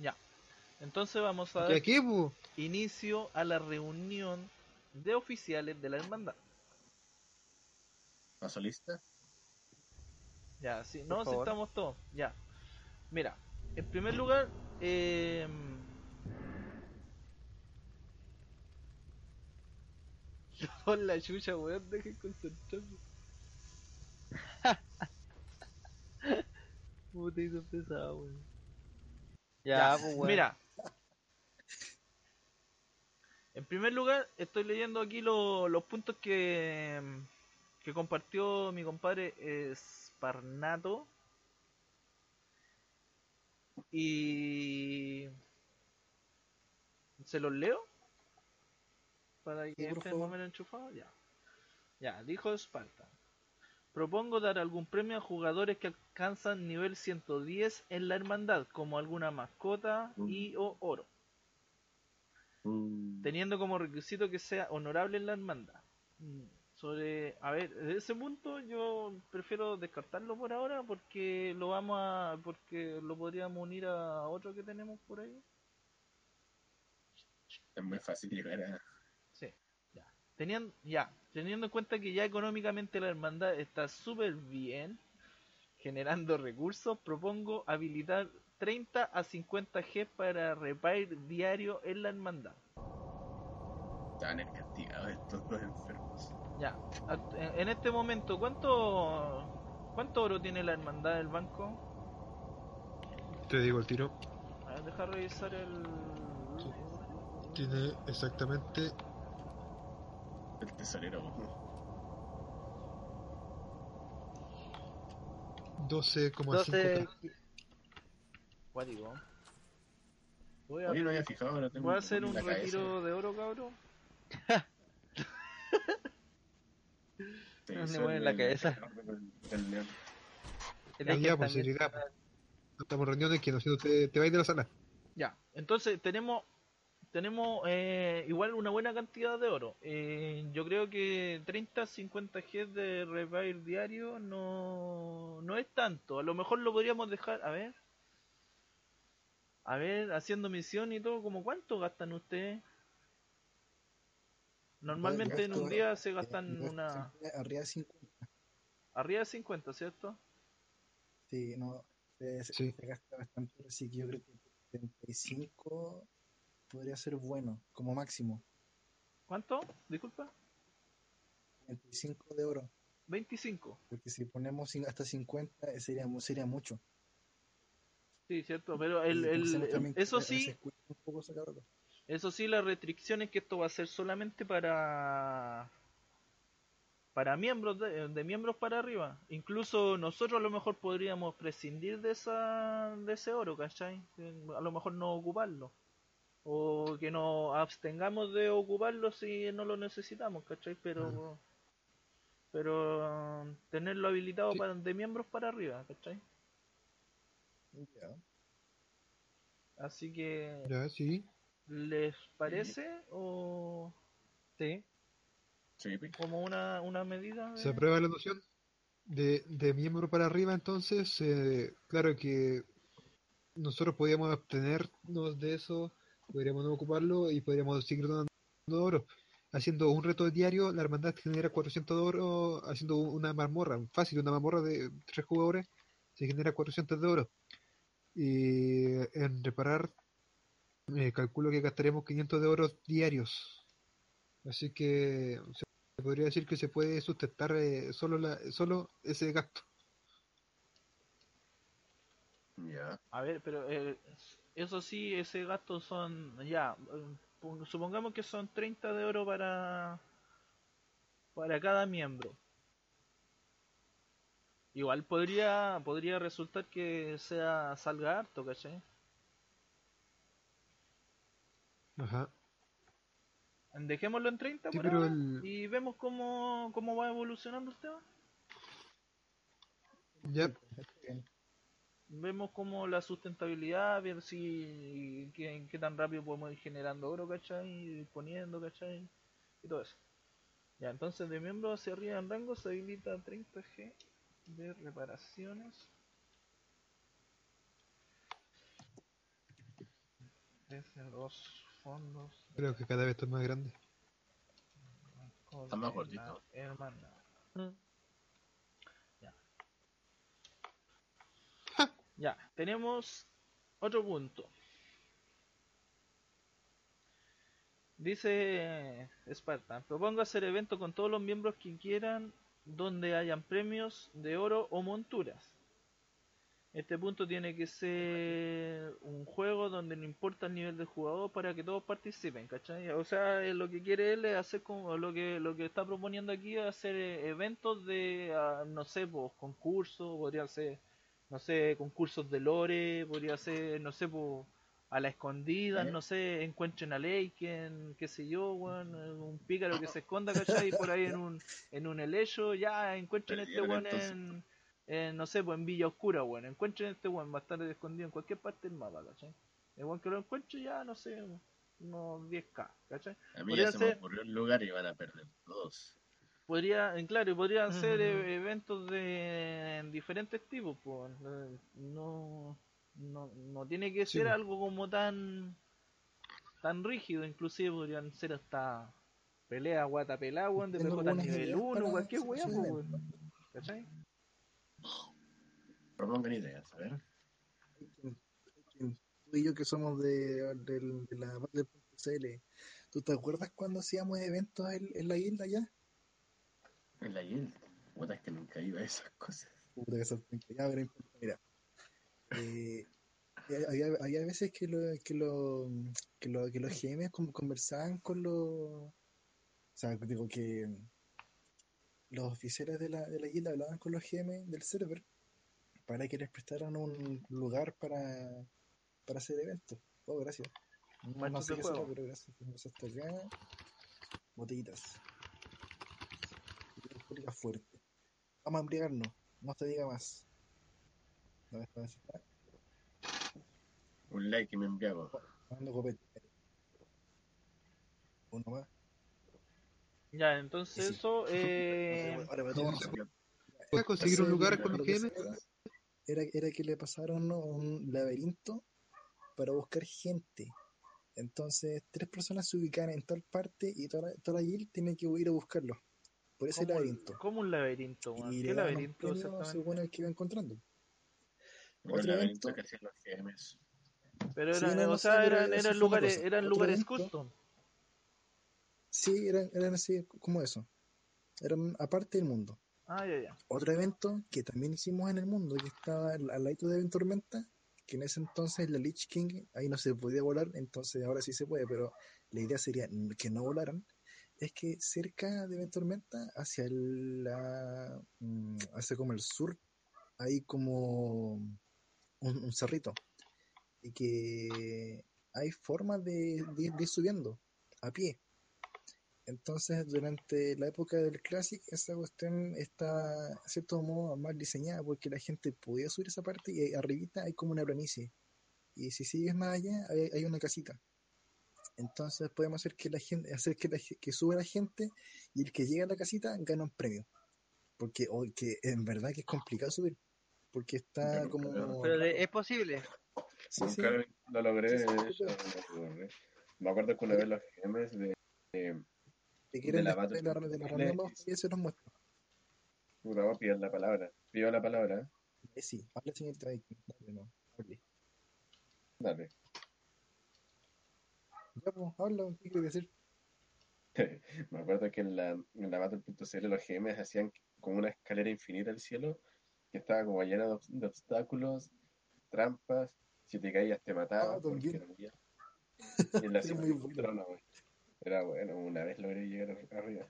Ya. Entonces vamos a ¿Y dar aquí, inicio a la reunión de oficiales de la hermandad. ¿Paso lista? Ya, sí, Por no, si estamos todos. Ya. Mira, en primer lugar, eh... Por la chucha, weón, dejen concentrarme. Puta, hizo pesado, weón. Ya, pues. Mira. En primer lugar, estoy leyendo aquí lo- los puntos que, que compartió mi compadre Sparnato. Y... ¿Se los leo? Para que Sí, estén más o menos enchufados. Ya. Ya, dijo Sparta. Propongo dar algún premio a jugadores que alcanzan nivel 110 en la hermandad, como alguna mascota y o oro, Mm, teniendo como requisito que sea honorable en la hermandad. Mm, Sobre, a ver, de ese punto yo prefiero descartarlo por ahora porque lo vamos a, porque lo podríamos unir a otro que tenemos por ahí. Es muy fácil llegar a. Sí, ya. Teniendo, ya, teniendo en cuenta que ya económicamente la hermandad está súper bien, generando recursos, propongo habilitar 30 a 50 G para repair diario en la hermandad. Estaban castigados estos dos enfermos. Ya, en este momento, ¿cuánto cuánto oro tiene la hermandad del banco? Te digo el tiro. A ver, deja revisar el... Tiene exactamente El tesorero. 12,5. 12, Cuático. Voy a, Oye, no había fijado, ahora tengo voy a hacer un la cabeza. retiro de oro, cabrón. Me soy mueve en la cabeza. pues, seriedad, está- Estamos en reuniones que no sé, te, te vais de la sala. Ya, entonces tenemos tenemos eh, igual una buena cantidad de oro. Eh, yo creo que 30, 50 G de repair diario no, no es tanto. A lo mejor lo podríamos dejar, a ver. A ver, haciendo misión y todo, como cuánto gastan ustedes? Normalmente en un día se gastan una Arriba de 50. arriba de 50, ¿cierto? Sí, no. Se, se- Sí. se gasta bastante, así que yo creo que 35 podría ser bueno, como máximo. ¿Cuánto? Disculpa. 25 de oro. 25. Porque si ponemos hasta 50 eh, sería, sería mucho. Sí, cierto, pero el, el, que eso sí. Eso sí, la restricción es que esto va a ser solamente para para miembros de, de miembros para arriba. Incluso nosotros a lo mejor podríamos prescindir de esa de ese oro, ¿cachai? A lo mejor no ocuparlo. O que nos abstengamos de ocuparlo si no lo necesitamos, ¿cachai? Pero pero tenerlo habilitado Sí. para de miembros para arriba, ¿cachai? Ya. Así que Ya, sí. ¿les parece o Sí. Como una, una medida? de- Se aprueba la noción de, de miembro para arriba, entonces, eh, claro que nosotros podríamos abstenernos de eso, podríamos no ocuparlo y podríamos seguir donando oro. Haciendo un reto diario, la hermandad genera 400 de oro, haciendo una mazmorra, fácil, una mazmorra de tres jugadores, se genera 400 de oro. Y en reparar, eh, calculo que gastaremos 500 de oro diarios. Así que se podría decir que se puede sustentar eh, solo, la, solo ese gasto. Ya. A ver, pero eh, eso sí, ese gasto son, ya, pon- supongamos que son 30 de oro para, para cada miembro. Igual podría, podría resultar que sea salga harto, ¿cachai? Ajá. Dejémoslo en 30 Sí, por pero ahora el- y vemos cómo, cómo va evolucionando el tema. Ya, Bien. Vemos cómo la sustentabilidad, ver si qué, qué tan rápido podemos ir generando oro, ¿cachai? Ir poniendo, ¿cachai? Y todo eso. Ya, entonces de miembro hacia arriba en rango se habilita 30G de reparaciones. Desde los fondos. Creo que cada vez esto es más grande. Está más gordito. Hermana. Mm. Ya, tenemos otro punto. Dice Spartan, propongo hacer evento con todos los miembros que quieran donde hayan premios de oro o monturas. Este punto tiene que ser un juego donde no importa el nivel de jugador para que todos participen, ¿cachai? O sea, eh, lo que quiere él es hacer como lo que lo que está proponiendo aquí es hacer eh, eventos de ah, no sé, pues concursos, podría ser no sé, concursos de lore, podría ser, no sé, pues a la escondida, ¿Eh? no sé, encuentren a Leiken, qué sé yo, weón, un pícaro que se esconda, ¿cachai? Por ahí en un, en un helecho, ya encuentren este weón en, en, no sé, pues en Villa Oscura, weón, encuentren este weón, va a estar escondido en cualquier parte del mapa, ¿cachai? El weón que lo encuentre ya, no sé, unos 10k, ¿cachai? A mí Podría ya se me ocurrió un lugar y van a perder todos. Podría, claro, y podrían ser eh, eventos de en diferentes tipos, pues, no, no, no tiene que Sí, ser pues. algo como tan tan rígido, inclusive podrían ser hasta pelea guata pelá, weón, de PJ nivel ideas 1, para cualquier pues, eventos. weón, ¿cachai? Propongan ideas, a ver. Tú y yo que somos de, del- de la Battle.cl, ¿tú te acuerdas cuando hacíamos eventos en, en la isla ya? En la guild. Puta, es que nunca iba a esas cosas. Puta que sorprendente. Ya, pero mira. Eh, había, había veces que, lo, que, lo, que, lo- que los GM con- conversaban con los. O sea, digo que los oficiales de la, de la guilda hablaban con los GM del server para que les prestaran un lugar para, para hacer eventos. Oh, gracias. No, no sé qué será, pero gracias. Tenemos hasta acá. Botellitas. Y alcohólica fuerte. Vamos a embriagarnos. No te diga más. ¿Dónde está? ¿Dónde está? Un like y me copete. Uno más. Ya, entonces Sí, eso, eh, Ahora me ¿Cómo tomo- se ya. ¿Puedes conseguir un lugar con lo los sea, Era, era que le pasaron ¿no? un laberinto para buscar gente. Entonces, tres personas se ubican en tal parte y toda, la- toda la guild tiene que ir a buscarlo. Por ese como, laberinto. como un laberinto, weón. Y ¿Qué laberinto según el que iba encontrando. Pero Otro el laberinto evento. que hacían los GMs. Pero Sí, eran, no o sea, eran, lugares, eran lugares evento. custom. Sí, eran, eran así como eso. Eran aparte del mundo. Ah, ya, ya. Otro evento que también hicimos en el mundo, que estaba al ladito de Event Tormenta, que en ese entonces la Lich King ahí no se podía volar, entonces ahora sí se puede, pero la idea sería que no volaran. Es que cerca de Event Tormenta, hacia el, la, mm, hacia como el sur, hay como un, cerrito. Y que hay formas de, ir subiendo a pie. Entonces, durante la época del Classic, esa cuestión está, de cierto modo, mal diseñada porque la gente podía subir esa parte y arribita hay como una planicie. Y si sigues más allá, hay una casita. Entonces podemos hacer que la gente, hacer que, la que suba la gente y el que llega a la casita gana un premio. Porque oh, que en verdad que es complicado subir. Porque está como... Pero de- es posible. Sí, sí. Nunca lo logré. Sí, eso, no lo logré. Me acuerdo que una vez los GMs de. de Si quieren la de la, de la y se los muestro. puta, la palabra. Pido la palabra. Eh, sí, habla señorita. Dale, no, hable. Dale. Ya, pues, habla, ¿qué quieres decir? Me acuerdo que en la, en la Battle.cl los GMs hacían como una escalera infinita al cielo que estaba como llena de, obs- de obstáculos, trampas. Si te caías te mataban Ah, también. alto. Y en la cima un bueno. trono, güey. Era bueno, una vez logré llegar ar- arriba.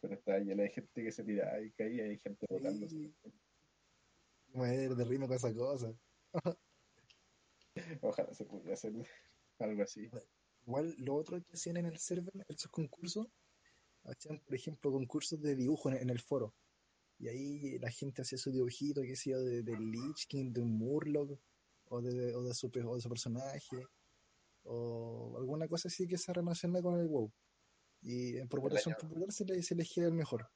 Pero estaba llena de gente que se tiraba y caía y gente botándose. Sí. Mujer de con esa cosa. Ojalá se pudiera hacer algo así. Igual lo otro que hacían en el server, esos concursos, hacían, por ejemplo, concursos de dibujo en, en el foro. Y ahí la gente hacía su dibujito, que sea de, de Lich King, de un Murloc, o de, o de, su, o de su personaje, o alguna cosa así que se relaciona con el WoW. Y en votación año- popular se le, se elegía el mejor.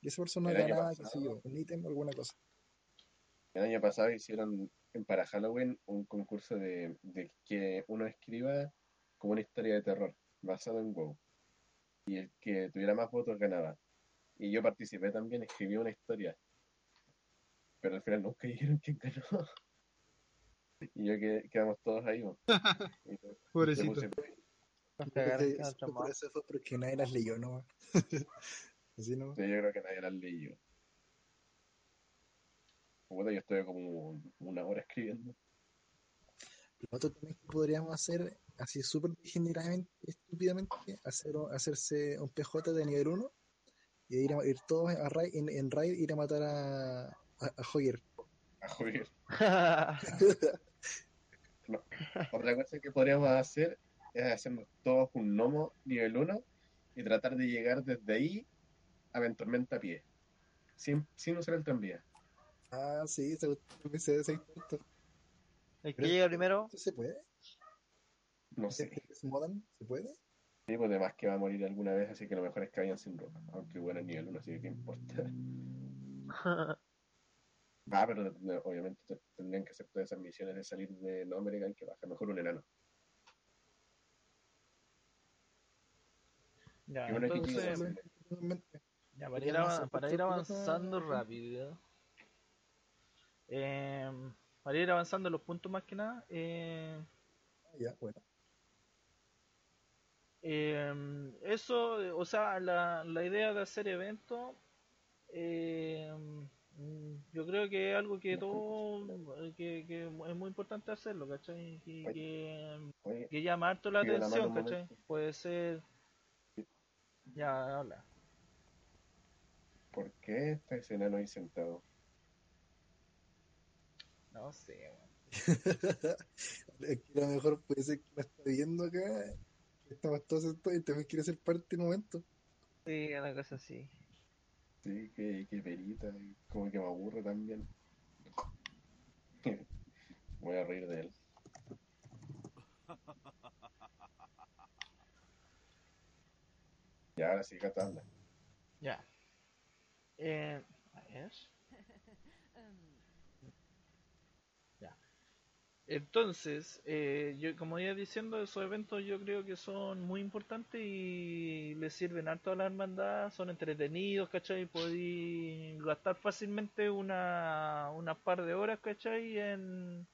Y esa persona El ganaba, qué sé yo, un ítem o alguna cosa. El año pasado hicieron para Halloween un concurso de, de que uno escriba como una historia de terror basado en WoW. Y el que tuviera más votos ganaba. Y yo participé también, escribí una historia. Pero al final nunca dijeron quién ganó. Y yo que quedamos todos ahí. ¿no? Pobrecito. puse- eso fue por traumados. eso fue porque nadie las leyó, ¿no? Así no. Sí, yo creo que nadie las leyó. Puta, yo estuve como una hora escribiendo. Lo otro también que podríamos hacer, así súper degeneradamente, estúpidamente, hacer, hacerse un PJ de nivel 1 y ir, a, ir todos a raid, en, en raid ir a matar a, a, a Hoyer. A. No. Otra cosa que podríamos hacer es hacernos todos un gnomo nivel 1 y tratar de llegar desde ahí a Ventormenta a pie. Sin, sin usar el tranvía. Ah, sí, se de ese intento. El que llega primero, ¿Esto se puede? No sé. ¿Se modan? ¿Se puede? Sí, pues además que va a morir alguna vez, así que lo mejor es que vayan sin ropa. Aunque bueno, es nivel 1, así que qué importa. Ah, pero no, obviamente te- tendrían que hacer todas esas misiones de salir de No American que baja mejor un enano. Ya, bueno entonces, para, ir para ir avanzando rápido, eh, para ir avanzando los puntos más que nada, eh, Ah, ya, bueno. Eh, eso, o sea, la, la idea de hacer eventos, eh, mm, yo creo que es algo que todo, eh, que, que es muy importante hacerlo, ¿cachai? Que, Oye, que llama harto la la atención, ¿cachai? Puede ser... Ya, habla. ¿por qué está ese enano ahí sentado? No sé, weón. Es que a lo mejor puede ser que lo está viendo acá, que estamos todos sentados y también quiere ser parte del momento. sí, una cosa así. Sí, qué, qué perita, como que me aburre también. Voy a reír de él. Y ahora sí, Cata habla. Ya. Eh, a ver. Entonces, eh, yo como iba diciendo, esos eventos yo creo que son muy importantes y les sirven harto a la hermandad, son entretenidos, ¿cachai? Podí gastar fácilmente una, una par de horas, ¿cachai? En,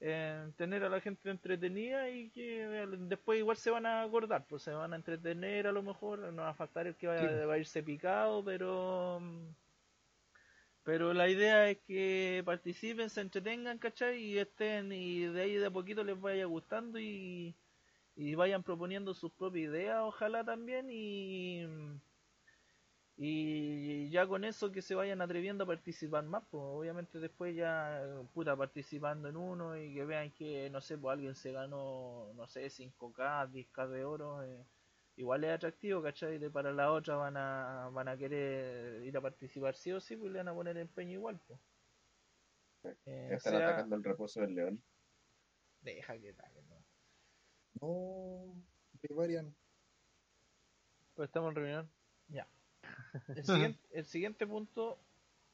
en tener a la gente entretenida y que después igual se van a acordar, pues se van a entretener a lo mejor, no va a faltar el que vaya, va a irse picado, pero pero la idea es que participen, se entretengan, ¿cachai? Y estén, y de ahí de a poquito les vaya gustando y, y vayan proponiendo sus propias ideas, ojalá también, y, y ya con eso que se vayan atreviendo a participar más, pues obviamente después ya, puta, participando en uno y que vean que, no sé, pues alguien se ganó, no sé, 5K, 10K de oro, eh, igual es atractivo, ¿cachai? De para la otra van a, van a querer ir a participar sí o sí, pues le van a poner empeño igual, pues. Eh, Están sea- atacando el reposo del león. Deja que tal, ¿no? No, que varian. Pero estamos en reunión. Ya. El siguiente, el siguiente punto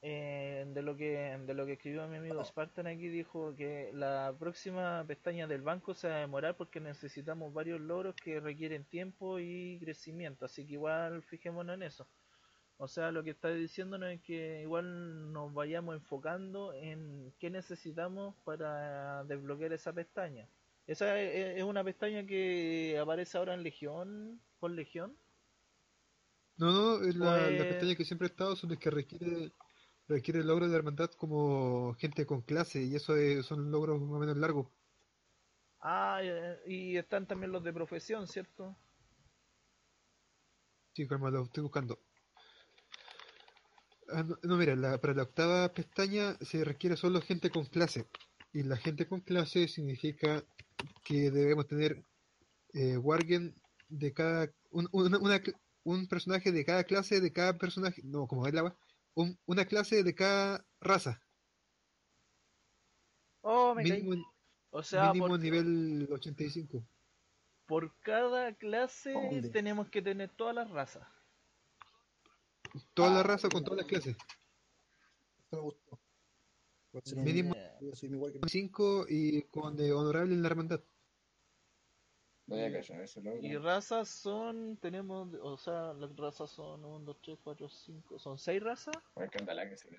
eh, de lo que de lo que escribió mi amigo Spartan aquí dijo que la próxima pestaña del banco se va a demorar porque necesitamos varios logros que requieren tiempo y crecimiento, así que igual fijémonos en eso. O sea, lo que está diciéndonos es que igual nos vayamos enfocando en qué necesitamos para desbloquear esa pestaña. Esa es es una pestaña que aparece ahora en Legión, con Legión. No, no, es la, la Pues- pestaña que siempre he estado, son las que requiere, requiere el logro de hermandad como gente con clase, y eso es- son logros más o menos largos. Ah, y están también los de profesión, ¿cierto? Sí, calma, lo estoy buscando. Ah, no, no, mira, la- para la octava pestaña se requiere solo gente con clase. Y la gente con clase significa que debemos tener eh, Wargen de cada. Un, una- una un personaje de cada clase, de cada personaje. No, como es la un- una clase de cada raza. Oh, me caí. Mínimo, O sea, mínimo por, nivel 85. por cada clase ¿Dónde? tenemos que tener todas las razas. Toda la raza con todas las clases. Eso me gustó. Mínimo yo soy igual que 5 y con de honorable en la hermandad. No voy a callar eso, ¿no? Y razas son, tenemos, o sea, las razas son 1, 2, 3, 4, 5, son 6 razas. Ay, qué que se ve.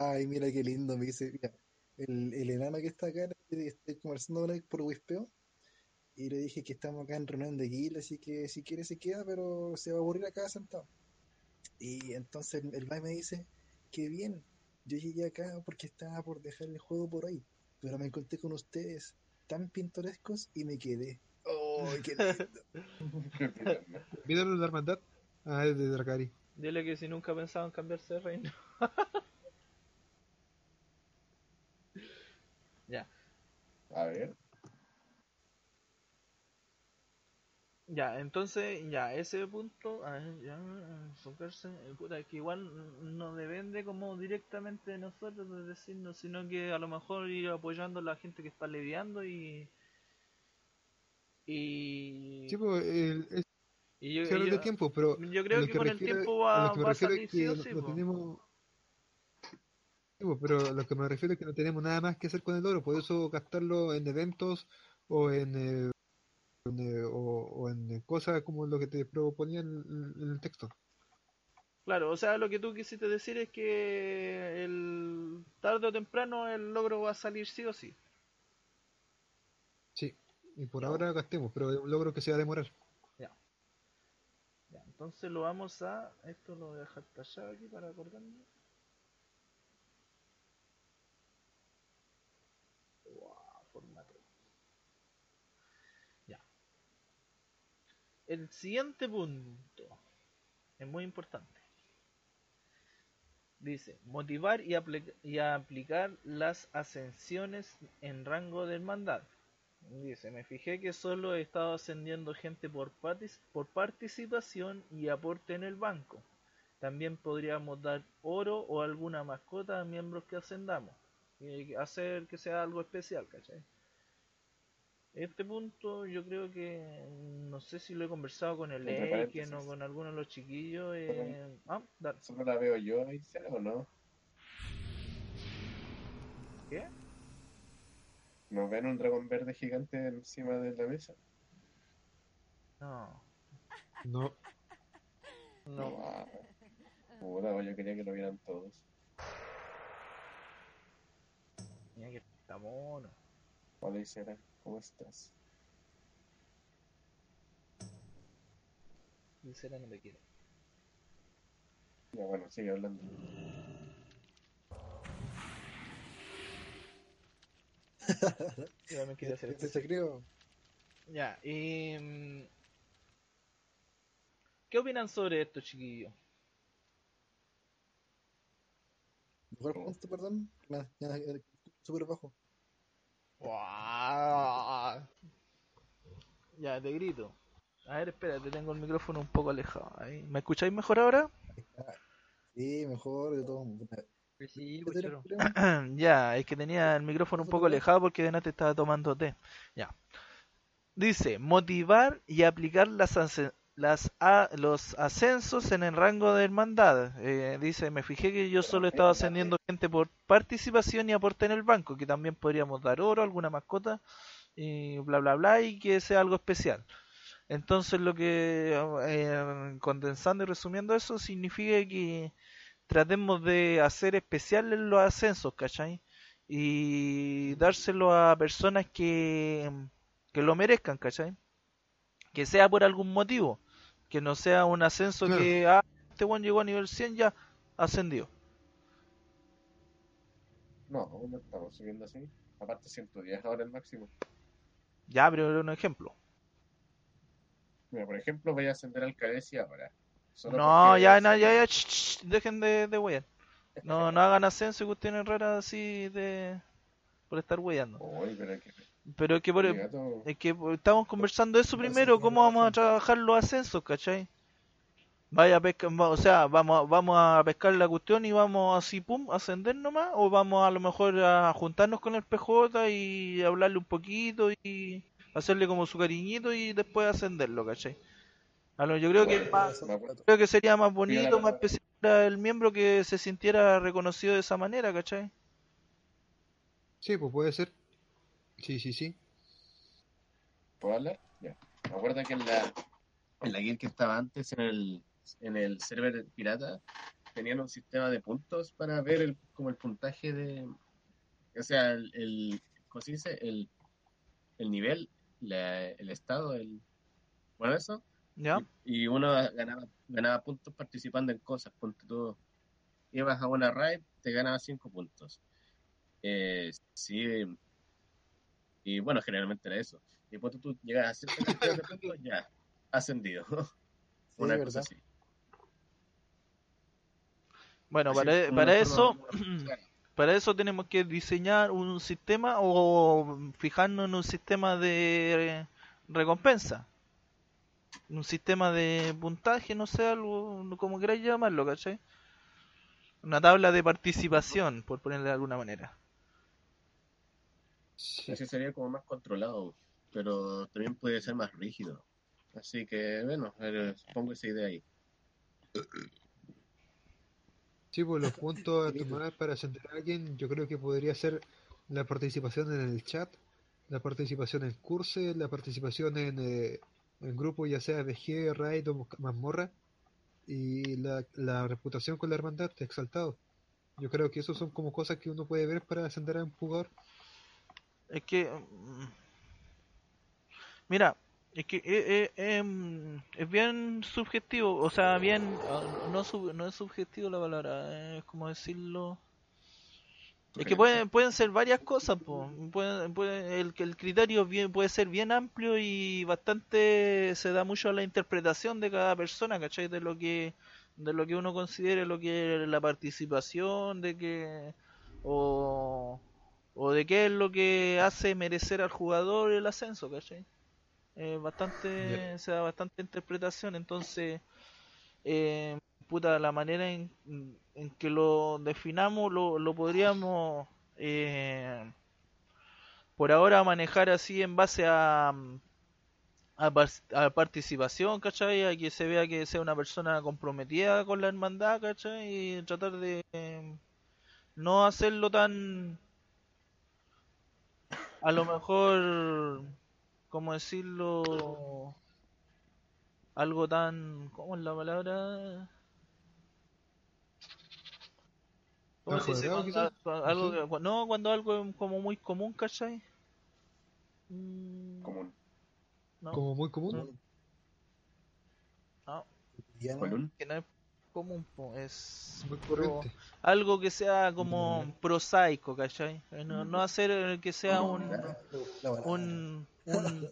Ay, mira qué lindo, me dice, mira, el, el enano que está acá, estoy conversando con él por Wispeo, y le dije que estamos acá en reunión de guild, así que si quiere se queda, pero se va a aburrir acá sentado. Y entonces el Vai me dice, qué bien, yo llegué acá porque estaba por dejar el juego por ahí, pero me encontré con ustedes tan pintorescos y me quedé. ¡Oh, qué lindo! ¿Vieron la hermandad? Ah, es de Dracari. Dile que si nunca pensaban cambiarse de reino. ya, A ver, ya, entonces, ya, ese punto, a ver, ya, enfocarse, puta, que igual no depende como directamente de nosotros de decirnos, sino que a lo mejor ir apoyando a la gente que está lidiando y. Y. Sí, pues, el, y yo, de tiempo, pero yo creo que con el tiempo va, que a salir es sí que o no, sí, no tenemos... Pues, pero lo que me refiero es que no tenemos nada más que hacer con el oro, por eso gastarlo en eventos o en, eh, en, eh, o, o en cosas como lo que te proponía en, en el texto. Claro, o sea, lo que tú quisiste decir es que el tarde o temprano el logro va a salir sí o sí. Y por ahora gastemos, pero es un logro que se va a demorar. Ya, entonces lo vamos a. Esto lo voy a dejar tallado aquí para acordarme. Wow, formato. Ya. El siguiente punto es muy importante. Dice, motivar y, y aplicar las ascensiones en rango de hermandad. Dice, me fijé que solo he estado ascendiendo gente por, partic- por participación y aporte en el banco. También podríamos dar oro o alguna mascota a miembros que ascendamos. Y hacer que sea algo especial, ¿cachai? Este punto yo creo que, no sé si lo he conversado con el Eiken o con alguno de los chiquillos. eh, Ah, dale. ¿solo la veo yo o no? ¿Qué? ¿Nos ven un dragón verde gigante encima de la mesa? No, No, no. Ah, puta, pues yo quería que lo vieran todos. Mira que está mono. Hola Isera, ¿cómo estás? Sincera no te quiere. Ya bueno, sigue hablando. Yo quería hacer Este se creo. Ya, y... mm, ¿Qué opinan sobre esto, chiquillos? Mejor punto, perdón. Nada, nada, súper bajo. Ya, te grito. A ver, espérate, tengo el micrófono un poco alejado. Ahí. ¿Me escucháis mejor ahora? Sí, mejor de todo. Sí, ¿Qué pues, problema? ya, es que tenía el micrófono un poco alejado porque de te estaba tomando té. Ya. Dice, motivar y aplicar las, las a- los ascensos en el rango de hermandad. Eh, dice, me fijé que yo solo estaba ascendiendo gente por participación y aporte en el banco, que también podríamos dar oro, alguna mascota, y bla, bla, bla, y que sea algo especial. Entonces lo que, eh, condensando y resumiendo eso, significa que tratemos de hacer especiales los ascensos, ¿cachai? Y dárselo a personas que, que lo merezcan, ¿cachai? Que sea por algún motivo, que no sea un ascenso Claro. que, ah, este buen llegó a nivel 100 ya, ascendió. No, no estamos subiendo así. Aparte 110 ahora el máximo. Ya, pero era un ejemplo. Mira, por ejemplo, voy a ascender al Cadesi ahora. No, ya, no, ya, ya, dejen de, de wear. No, no hagan ascenso y cuestiones raras así de... por estar weyando. Pero es que... Pero es que por, gato- Es que estamos conversando eso primero, cómo vamos a trabajar los ascensos, ¿cachai? Vaya a pescar, o sea, vamos, vamos a pescar la cuestión y vamos así, pum, a ascender nomás, o vamos a lo mejor a juntarnos con el PJ y hablarle un poquito y hacerle como su cariñito y después ascenderlo, ¿cachai? A lo, yo creo que más, creo que sería más bonito, más especial para el miembro que se sintiera reconocido de esa manera, ¿cachai? Sí, pues puede ser. Sí, sí, sí. ¿Puedo hablar? Ya. Me acuerdo que en la, en la guild que estaba antes, en el, en el server pirata, tenían un sistema de puntos para ver el, como el puntaje de. O sea, el. el ¿Cómo se dice? El, el nivel, la- el estado, el. Bueno, eso. ¿Ya? Y, y uno ganaba, ganaba puntos participando en cosas. Ponte tú, ibas a una raid, te ganabas 5 puntos. Eh, sí. Y bueno, generalmente era eso. Y ponte tú llegas a cierta cantidad de puntos, ya, ascendido. una es cosa verdad. así. Bueno, Así para, es como para eso, para eso tenemos que diseñar un sistema o fijarnos en un sistema de recompensa. Un sistema de puntaje, no sé, algo como queráis llamarlo, ¿cachai? Una tabla de participación, por ponerle de alguna manera. Sí. Así sería como más controlado, pero también puede ser más rígido. Así que, bueno, pongo esa idea ahí. Sí, pues los puntos a tomar para ascender a alguien, yo creo que podría ser la participación en el chat, la participación en cursos, la participación en, eh, en grupos, ya sea VG, Raid o Mazmorra, y la, la reputación con la hermandad, exaltado. Yo creo que eso son como cosas que uno puede ver para ascender a un jugador. Es que. mm, Mira, es que eh, eh, em, es bien subjetivo, o sea, bien. ah, No, no es subjetivo la palabra, es como decirlo. Es que pueden, pueden ser varias cosas. Pueden- pueden- el, criterio bien, puede ser bien amplio y bastante se da mucho a la interpretación de cada persona, ¿cachai? De lo que, de lo que uno considere lo que es la participación, de que, o, o de qué es lo que hace merecer al jugador el ascenso, ¿cachai? Eh, bastante, se da bastante interpretación, entonces, eh, puta, la manera en, que lo definamos lo, lo podríamos eh, por ahora manejar así en base a, a, par- a participación, ¿cachai? A que se vea que sea una persona comprometida con la hermandad, ¿cachai? Y tratar de no hacerlo tan a lo mejor ¿cómo decirlo? Algo tan ¿cómo es la palabra? No, cuando algo es como muy común, ¿cachai? Mm, Común. no, Como muy común. no, Ya no- que no es común, po, es Muy pro- corriente. algo que sea como prosaico, ¿cachai? Eh, No, no hacer eh, que sea un, un, un-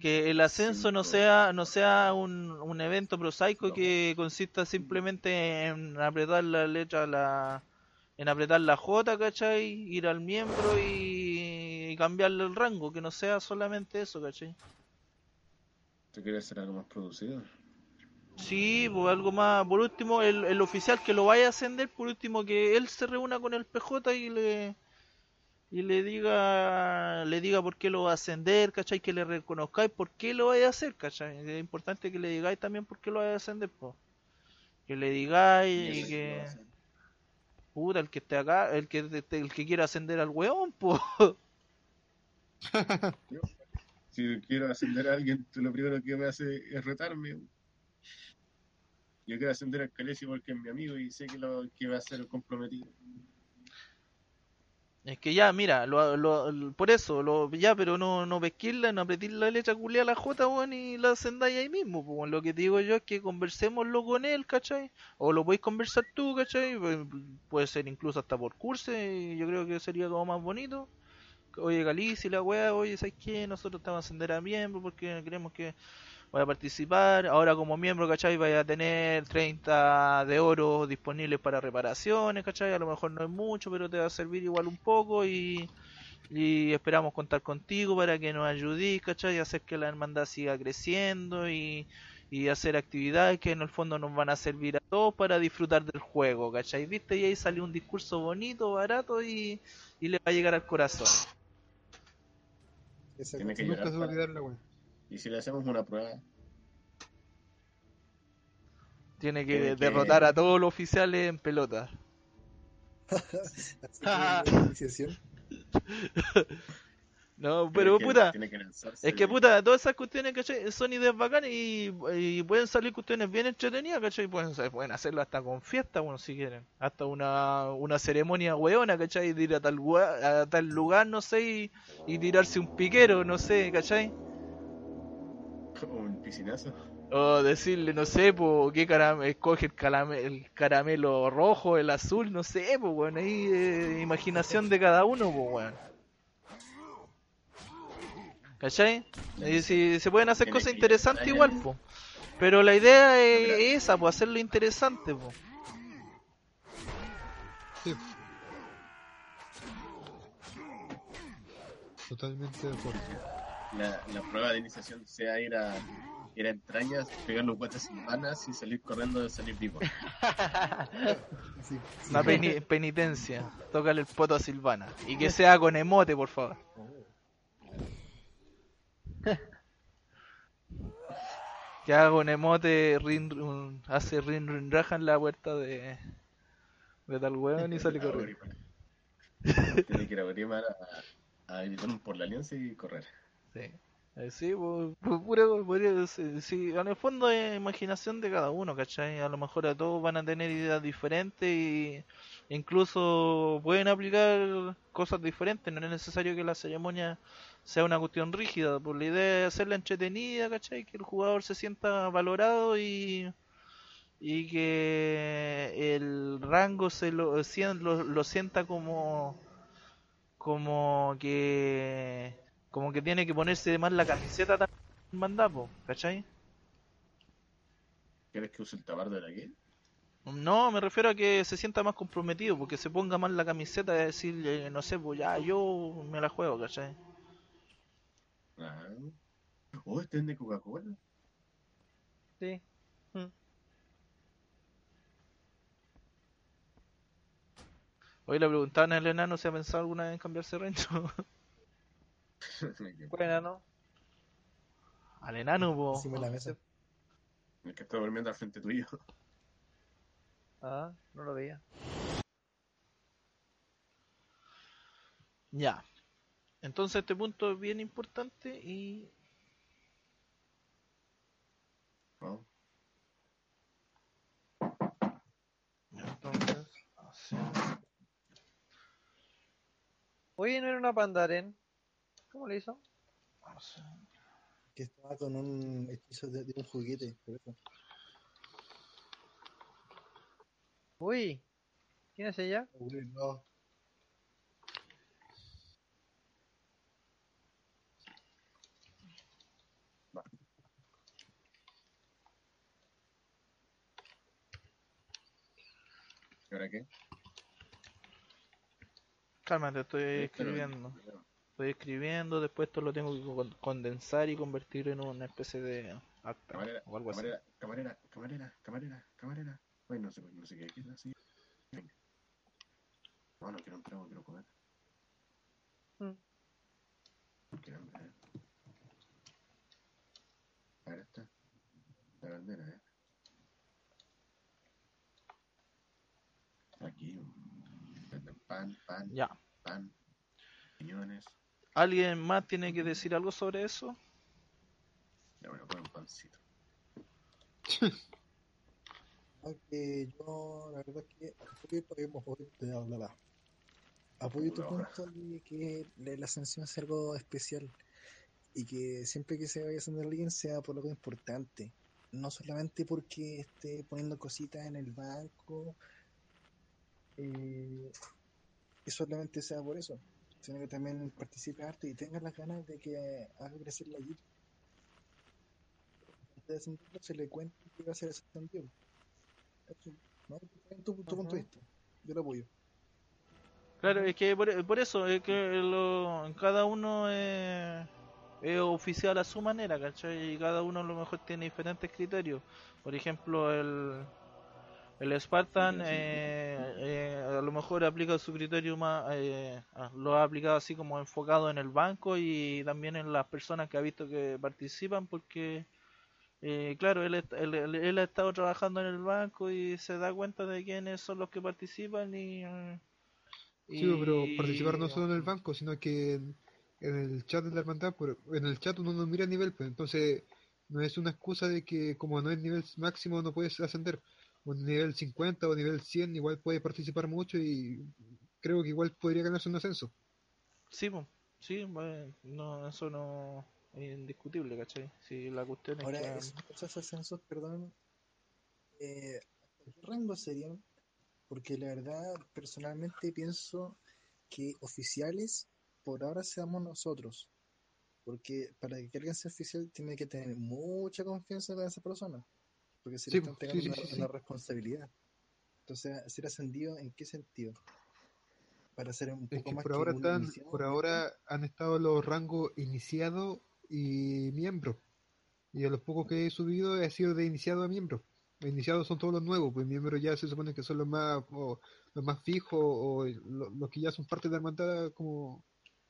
que el ascenso no sea no sea un, un evento prosaico que consista simplemente en apretar la letra la en apretar la J, ¿cachai? Ir al miembro y, y cambiarle el rango, que no sea solamente eso, ¿cachai? ¿Tú quieres hacer algo más producido? Sí, pues algo más. Por último, el, el oficial que lo vaya a ascender, por último, que él se reúna con el PJ y le y le diga le diga por qué lo va a ascender, ¿cachai? Que le reconozcáis por qué lo vaya a hacer, ¿cachai? Es importante que le digáis también por qué lo vaya a ascender, pues. Que le digáis y eso que... el que esté acá, el que, el que quiera ascender al weón, pues. Si quiero ascender a alguien, lo primero que me hace es retarme. Yo quiero ascender al Calesi porque es mi amigo y sé que, lo, que va a ser comprometido. Es que ya, mira, lo, lo- por eso, lo, ya, pero no, no pesquirla, no apretir la letra culia a la J, weón, y la ascendáis ahí mismo, pues. Lo que digo yo es que conversémoslo con él, ¿cachai? O lo podéis conversar tú, ¿cachai? Pu- Puede ser incluso hasta por curso, yo creo que sería como más bonito. Oye, Galicia, la weá, oye, ¿sabes qué? Nosotros estamos a ascender a miembro porque queremos que vaya a participar. Ahora como miembro, ¿cachai? Vaya a tener 30 de oro disponibles para reparaciones, ¿cachai? A lo mejor no es mucho, pero te va a servir igual un poco y, y esperamos contar contigo para que nos ayudes, ¿cachai? Y hacer que la hermandad siga creciendo y, y hacer actividades que en el fondo nos van a servir a todos para disfrutar del juego, ¿cachai? ¿Viste? Y ahí salió un discurso bonito, barato y, y le va a llegar al corazón. Esa Tiene que cosa. Nunca se va a llorar. olvidar la wea. Y si le hacemos una prueba, Tiene que Tiene que- derrotar a todos los oficiales en pelota. No, Tiene pero que- puta, tiene que lanzarse es que puta, todas esas cuestiones, ¿cachai? Son ideas bacanas y, y pueden salir cuestiones bien entretenidas, ¿cachai? Pueden, pueden hacerlo hasta con fiesta, bueno, si quieren. Hasta una, una ceremonia weona, ¿cachai? De ir a tal, a tal lugar, no sé, y, y tirarse un piquero, no sé, ¿cachai? Un piscinazo. O decirle, no sé, po, qué caramelo, escoge el, calame- el caramelo rojo, el azul, no sé, pues, weón, ahí eh, imaginación de cada uno, pues, weón. ¿Cachai? Y si se pueden hacer cosas interesantes igual, pues. Pero la idea es mira. esa, pues, hacerlo interesante, pues. Sí. Totalmente de acuerdo. La, la prueba de iniciación sea ir a, ir a entrañas, pegar los guates vanas y salir corriendo de salir vivo. Sí, sí. Una peni- penitencia. Tócale el poto a Silvana. Y que sea con emote, por favor. Que haga un emote, rin, un- hace rin rin raja en la puerta de, de tal weón y sale corriendo. Tiene que ir a a, a gritar un por la alianza y correr. Sí, Eh, sí pu- pu- puro- sí, en el fondo es imaginación de cada uno, ¿cachai? A lo mejor a todos van a tener ideas diferentes y incluso pueden aplicar cosas diferentes, no es necesario que la ceremonia sea una cuestión rígida, por la idea es hacerla entretenida, ¿cachai? Que el jugador se sienta valorado y, y que el rango se lo, lo, lo sienta como como que como que tiene que ponerse más la camiseta también mandapo, ¿cachai? ¿Quieres que use el tabardo de la que? No, me refiero a que se sienta más comprometido, porque se ponga más la camiseta de decir, eh, no sé, pues ya yo me la juego, ¿cachai? Ah. Oh, este es de Coca-Cola. Sí. Hoy le preguntaban al enano si ha pensado alguna vez en cambiarse de rancho. Buena, ¿no? al enano, po. Encima de la mesa. El que está durmiendo al frente tuyo. Ah, no lo veía. Ya. Entonces este punto es bien importante y entonces así. Oye, ¿no era una pandaren? ¿Cómo le hizo? así. Que estaba con un hechizo de, de un juguete, por eso. Uy, ¿quién es ella? Uy, no. ¿Y ahora qué? Cálmate, estoy Pero- escribiendo. Estoy escribiendo, después esto lo tengo que con- condensar y convertir en una especie de acta Camarera, o algo así. camarera, camarera, camarera, camarera, camarera. Ay, no sé, no sé qué quiero así. Venga. No, no quiero un trago, quiero comer. Mm. Qué hambre, eh. A ver, esta. La bandera, eh. Aquí. Pan, pan, Ya. pan. Piñones. ¿Alguien más tiene que decir algo sobre eso? Ya bueno, con un pancito. Aunque yo, la verdad es que apoyo, podemos bla, bla, bla. Apoyo tu punto de que la, sanción sea algo especial y que siempre que se vaya a ascender a alguien sea por algo importante. No solamente porque esté poniendo cositas en el banco eh, y solamente sea por eso, sino que también participe harto y tenga las ganas de que haga crecer la de ascenderlo se le cuenta que va a ser ascendido. Eso, ¿no? En tu, tu punto de vista. Yo lo apoyo. Claro, es que por, por eso, es que lo, cada uno es, es oficial a su manera, ¿cachai? Y cada uno a lo mejor tiene diferentes criterios. Por ejemplo, el, el Spartan Sí, sí. eh, eh, a lo mejor aplica su criterio más, eh, ah, lo ha aplicado así como enfocado en el banco y también en las personas que ha visto que participan porque... Eh, claro, él, él, él- él ha estado trabajando en el banco y se da cuenta de quiénes son los que participan y, eh, Sí, pero participar no solo en el banco, sino que en, en el chat de la hermandad, en el chat uno no mira nivel, pues entonces no es una excusa de que como no es nivel máximo no puedes ascender. Un nivel 50 o nivel 100 igual puede participar mucho y creo que igual podría ganarse un ascenso. Sí, po, sí, bueno, no, eso no es indiscutible, ¿cachai? Sí, la cuestión es Ahora, que... esos, esos ascensos, perdón, eh, ¿hasta qué rango serían? Porque la verdad, personalmente pienso que oficiales por ahora seamos nosotros. Porque para que alguien sea oficial tiene que tener mucha confianza con esa persona. Porque se Sí, le están sí, pegando sí, una, sí, sí. una responsabilidad. Entonces, ser ascendido, ¿en qué sentido? Para ser un Es poco que más por que ahora un están, iniciado, por ahora han estado los rangos iniciado y miembro. Y a los pocos que he subido he sido de iniciado a miembro. Los iniciados son todos los nuevos, pues miembros ya se supone que son los más o los más fijos o lo- los que ya son parte de la hermandad como,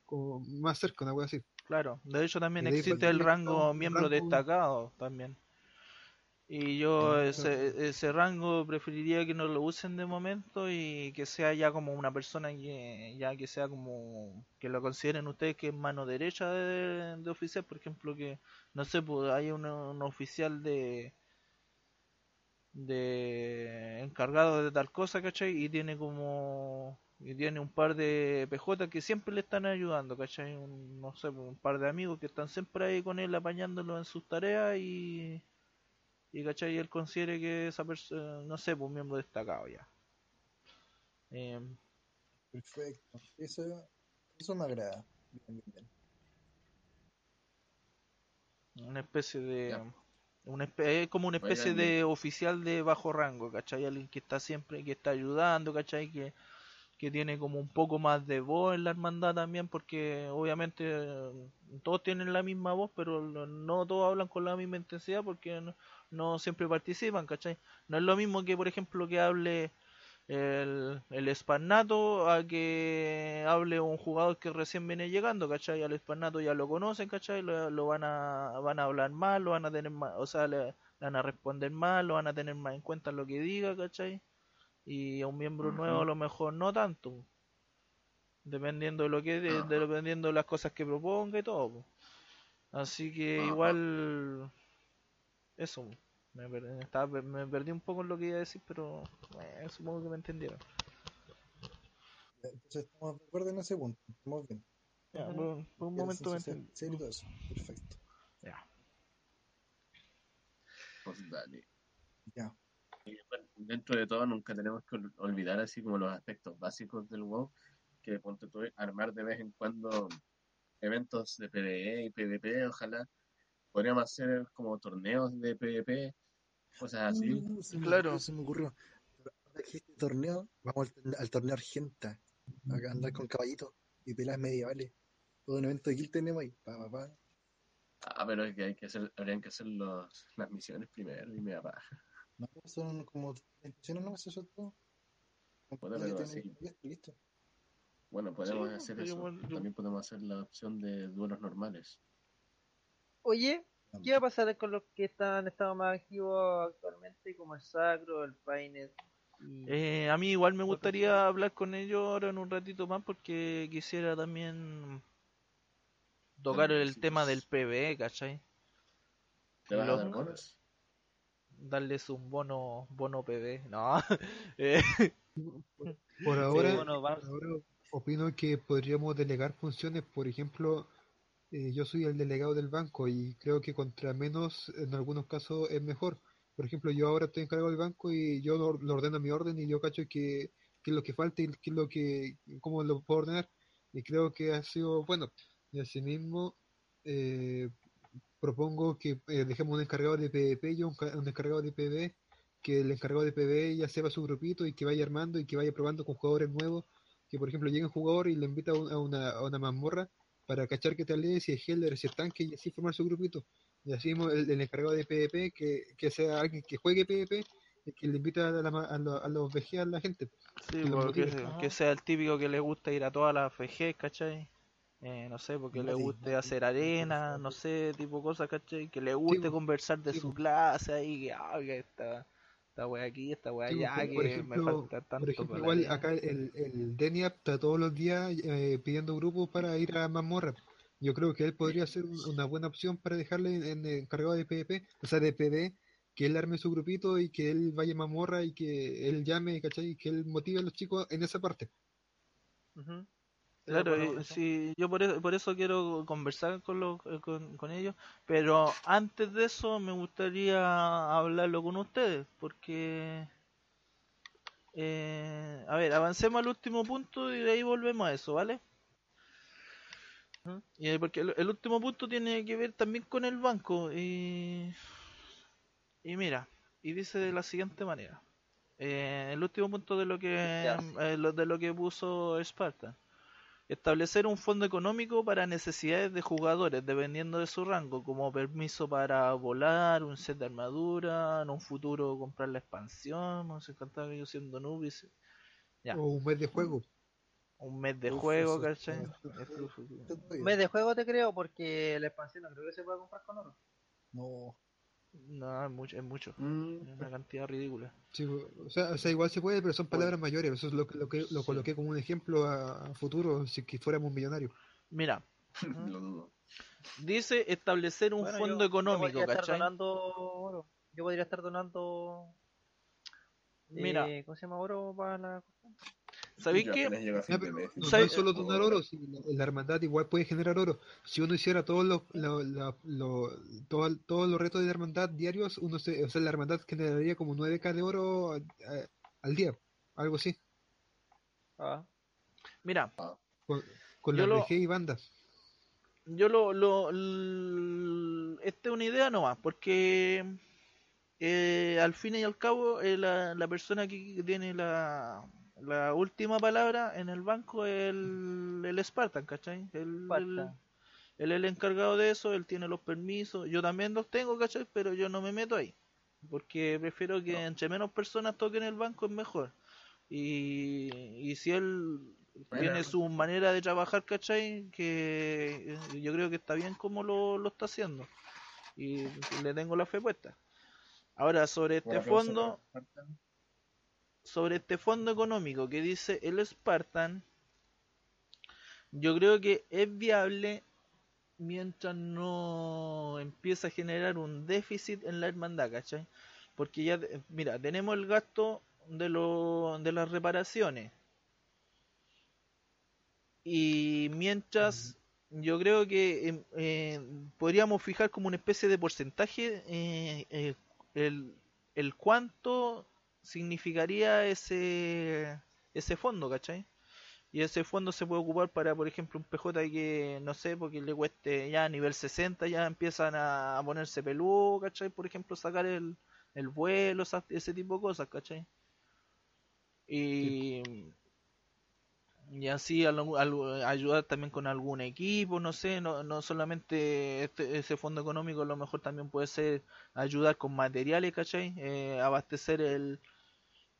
como más cerca, una wea así. Claro, de hecho también existe el rango miembro rango- destacado también. Y yo ese, ese rango preferiría que no lo usen de momento y que sea ya como una persona que ya que sea como que lo consideren ustedes que es mano derecha de, de oficial, por ejemplo que no sé, pues hay un, un oficial de de encargado de tal cosa, ¿cachai? Y tiene como y tiene un par de PJ que siempre le están ayudando, ¿cachai? Un, no sé, pues, un par de amigos que están siempre ahí con él apañándolo en sus tareas y y ¿cachai? él considere que esa persona, no sé, pues un miembro destacado ya. Eh, Perfecto. Eso, eso me agrada. Bien, bien, bien. una especie de Ya. una espe- es como una especie de oficial de bajo rango, ¿cachai? Alguien que está siempre, que está ayudando, ¿cachai? Que, que tiene como un poco más de voz en la hermandad también, porque obviamente eh, todos tienen la misma voz, pero no todos hablan con la misma intensidad porque no, no siempre participan, ¿cachai? No es lo mismo que, por ejemplo, que hable el, el Esparnato a que hable un jugador que recién viene llegando, ¿cachai? Al Esparnato ya lo conocen, ¿cachai? Lo, van a van a hablar mal, lo van a tener más, o sea, le, van a responder mal, lo van a tener más en cuenta lo que diga, ¿cachai? Y a un miembro nuevo a lo mejor no tanto. Dependiendo de lo que de- dependiendo de las cosas que proponga y todo. po. Así que igual eso. Me, per- estaba- me perdí un poco en lo que iba a decir, pero eh, supongo que me entendieron. Entonces estamos de acuerdo en ese punto. Estamos bien. Ya, por, por un momento me entendí. Perfecto. Ya. Pues dale. Ya. Dentro de todo nunca tenemos que ol- olvidar así como los aspectos básicos del WoW, que ponte tú armar de vez en cuando eventos de PvE y PvP, ojalá podríamos hacer como torneos de PvP, cosas así. Uh, se me Claro. ocurrió, se me ocurrió. Pero ahora que este torneo, vamos al, torne- al torneo Argenta. A andar con caballitos y pelas medievales. Todo un evento de guild tenemos ahí. Pa, pa, pa. Ah, pero es que hay que hacer, habrían que hacer los, las misiones primero y me da paja. No, son como no se soltó. Bueno, pero sí. Listo. Bueno, podemos Sí, hacer eso. igual yo- También podemos hacer la opción de duelos normales. Oye, ¿qué va a pasar con los que están en estado más activos actualmente, como el Sacro, el Painet? Y... Eh, a mí igual me gustaría hablar con ellos ahora en un ratito más porque quisiera también tocar el sí, tema del PvE, ¿cachai? ¿Te vas a Los- dar bonos? Darles un bono bono PvE. No. Eh, Por ahora, bueno, vamos. por ahora opino que podríamos delegar funciones, por ejemplo, eh, yo soy el delegado del banco y creo que contra menos en algunos casos es mejor. Por ejemplo, yo ahora estoy encargado del banco y yo lo, lo ordeno a mi orden y yo cacho que, qué es lo que falta y qué es lo que, cómo lo puedo ordenar. Y creo que ha sido bueno. Y asimismo, eh, propongo que eh, dejemos un encargado de PvP y un, ca- un encargado de PvE, que el encargado de PvE ya sepa su grupito y que vaya armando y que vaya probando con jugadores nuevos. Que por ejemplo llegue un jugador y le invita a, un- a una, a una mazmorra para cachar que tal es, si es healer, si es tanque y así formar su grupito. Y así mismo el, el encargado de PvP, que, que sea alguien que juegue PvP, y que le invita a, la a, lo- a los VG a la gente. sí, que porque motive. se- que sea el típico que le gusta ir a todas las FG, ¿cachai? Eh, no sé, porque le guste hacer arena, no sé, tipo cosas, ¿cachai? Que le guste conversar de su clase ahí, que, ah, que está, esta wea aquí, esta wea allá, que por me ejemplo- falta tanto Por ejemplo, igual la- acá el, el Deniap está todos los días eh, pidiendo grupos para ir a mazmorra. Yo creo que él podría ser un- una buena opción para dejarle en, en encargado de PvP, o sea, de PD, que él arme su grupito y que él vaya a mazmorra y que él llame, ¿cachai? Y que él motive a los chicos en esa parte. De Claro, eso. sí, yo por eso, por eso quiero conversar con, los, eh, con, con ellos, pero antes de eso me gustaría hablarlo con ustedes, porque... eh, a ver, avancemos al último punto y de ahí volvemos a eso, ¿vale? Y, eh, porque el, el último punto tiene que ver también con el banco y... Y mira, y dice de la siguiente manera. Eh, el último punto de lo que eh, de lo que puso Spartan. Establecer un fondo económico para necesidades de jugadores, dependiendo de su rango, como permiso para volar, un set de armadura, en un futuro comprar la expansión, no sé encantaba que yo siendo se- Ya. O un mes de juego. un mes de Uf, juego, eso ¿cachai? Esto- Un mes de juego te creo, porque la expansión no creo que se pueda comprar con oro. No, No, es mucho, es mucho, Mm, es una cantidad ridícula. Sí, o sea, o sea, igual se puede, pero son palabras mayores. Eso es lo, que- lo que lo Sí. coloqué como un ejemplo a, a futuro, si que fuéramos millonarios. Mira, lo dudo. dice establecer un Bueno, fondo yo- yo económico, estar ¿cachai? donando oro. Yo podría estar donando. Mira. eh, ¿Cómo se llama oro para la cuestión? ¿Sabéis qué? no ¿sabes? tan solo donar oro, si la, la hermandad igual puede generar oro. Si uno hiciera todos los lo- la- lo- todo- todos los retos de la hermandad diarios, uno se, o sea, la hermandad generaría como 9k de oro a- a- al día, algo así, Ah, Mira, con, con las lo- BG y bandas. yo lo, lo, esta es una idea nomás, porque eh, al fin y al cabo eh, la, la persona que tiene la, la última palabra en el banco es el, el Spartan, ¿cachai? El, Spartan. Él es el encargado de eso, él tiene los permisos, yo también los tengo, ¿cachai? Pero yo no me meto ahí, porque prefiero que entre menos personas toquen el banco es mejor. Y, y si él Bueno. tiene su manera de trabajar, ¿cachai? Que eh, yo creo que está bien como lo, lo está haciendo. Y le tengo la fe puesta. Ahora, sobre este fondo. Sobre este fondo económico que dice el Spartan, yo creo que es viable mientras no empieza a generar un déficit en la hermandad, ¿cachai? Porque ya, mira, tenemos el gasto de, lo, de las reparaciones. Y mientras, yo creo que eh, eh, podríamos fijar como una especie de porcentaje eh, eh, el, el cuánto significaría ese, ese fondo, ¿cachai? Y ese fondo se puede ocupar para, por ejemplo, un PJ que, no sé, porque le cueste ya a nivel 60, ya empiezan a, ponerse peludo, ¿cachai? Por ejemplo, sacar el, el vuelo, ese tipo de cosas, ¿cachai? Y, y así ayudar también con algún equipo, no sé, no, no solamente este- ese fondo económico, a lo mejor también puede ser ayudar con materiales, ¿cachai? Eh, abastecer el,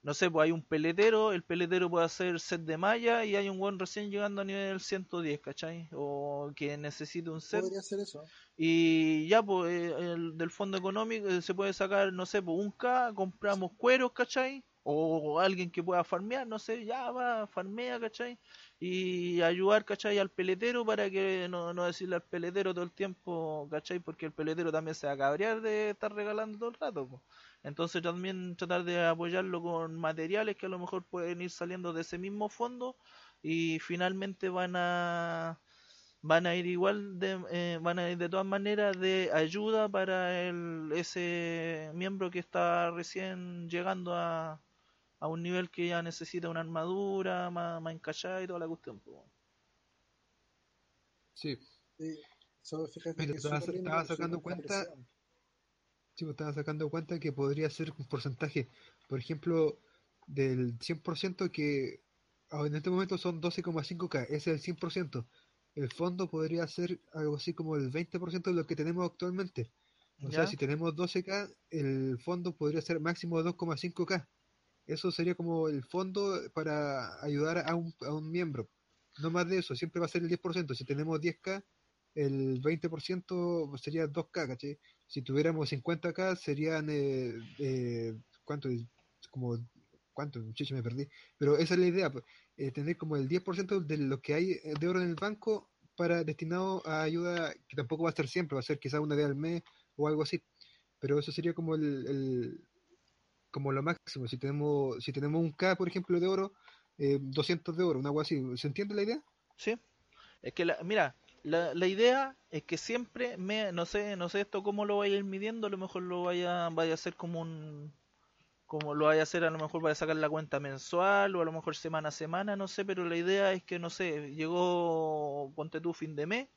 no sé, pues hay un peletero, el peletero puede hacer set de malla y hay un buen recién llegando a nivel 110, ¿cachai? O que necesite un set podría ser eso. y ya, pues, eh, el, del fondo económico eh, se puede sacar, no sé, pues un K, compramos cueros, ¿cachai? O alguien que pueda farmear, no sé, ya va, farmea, ¿cachai? Y ayudar, ¿cachai? Al peletero para que no, no decirle al peletero todo el tiempo, ¿cachai? Porque el peletero también se va a cabrear de estar regalando todo el rato, pues. Entonces también tratar de apoyarlo con materiales que a lo mejor pueden ir saliendo de ese mismo fondo y finalmente van a van a ir igual de eh, van a ir de todas maneras de ayuda para el ese miembro que está recién llegando a, a un nivel que ya necesita una armadura más, más encachada y toda la cuestión pues. Sí, Sí, eso, fíjate Pero que estaba- estaba sacando cuenta- me estaba sacando cuenta que podría ser un porcentaje, por ejemplo, del 100% que en este momento son 12,5k, ese es el 100%. El fondo podría ser algo así como el 20% de lo que tenemos actualmente. O sea, si tenemos 12k, el fondo podría ser máximo 2,5k. Eso sería como el fondo para ayudar a un, a un miembro. No más de eso, siempre va a ser el 10%. Si tenemos 10k, el 20% sería 2k, ¿cachai? Si tuviéramos 50k, serían eh, eh, ¿cuánto? Como, ¿cuánto? Muchacho, me perdí. Pero esa es la idea, pues, eh, tener como el 10% de lo que hay de oro en el banco para destinado a ayuda que tampoco va a estar siempre, va a ser quizás una vez al mes o algo así. Pero eso sería como el- como lo máximo. Si tenemos si tenemos un K, por ejemplo, de oro, eh, 200 de oro, una algo así. ¿Se entiende la idea? ¿Sí? Es que, la, mira, la, la idea es que siempre, me, no sé no sé esto cómo lo vaya a ir midiendo, a lo mejor lo vaya, vaya a hacer como un... Como lo vaya a hacer, a lo mejor vaya a sacar la cuenta mensual o a lo mejor semana a semana, no sé, pero la idea es que, no sé, llegó, ponte tú fin de mes,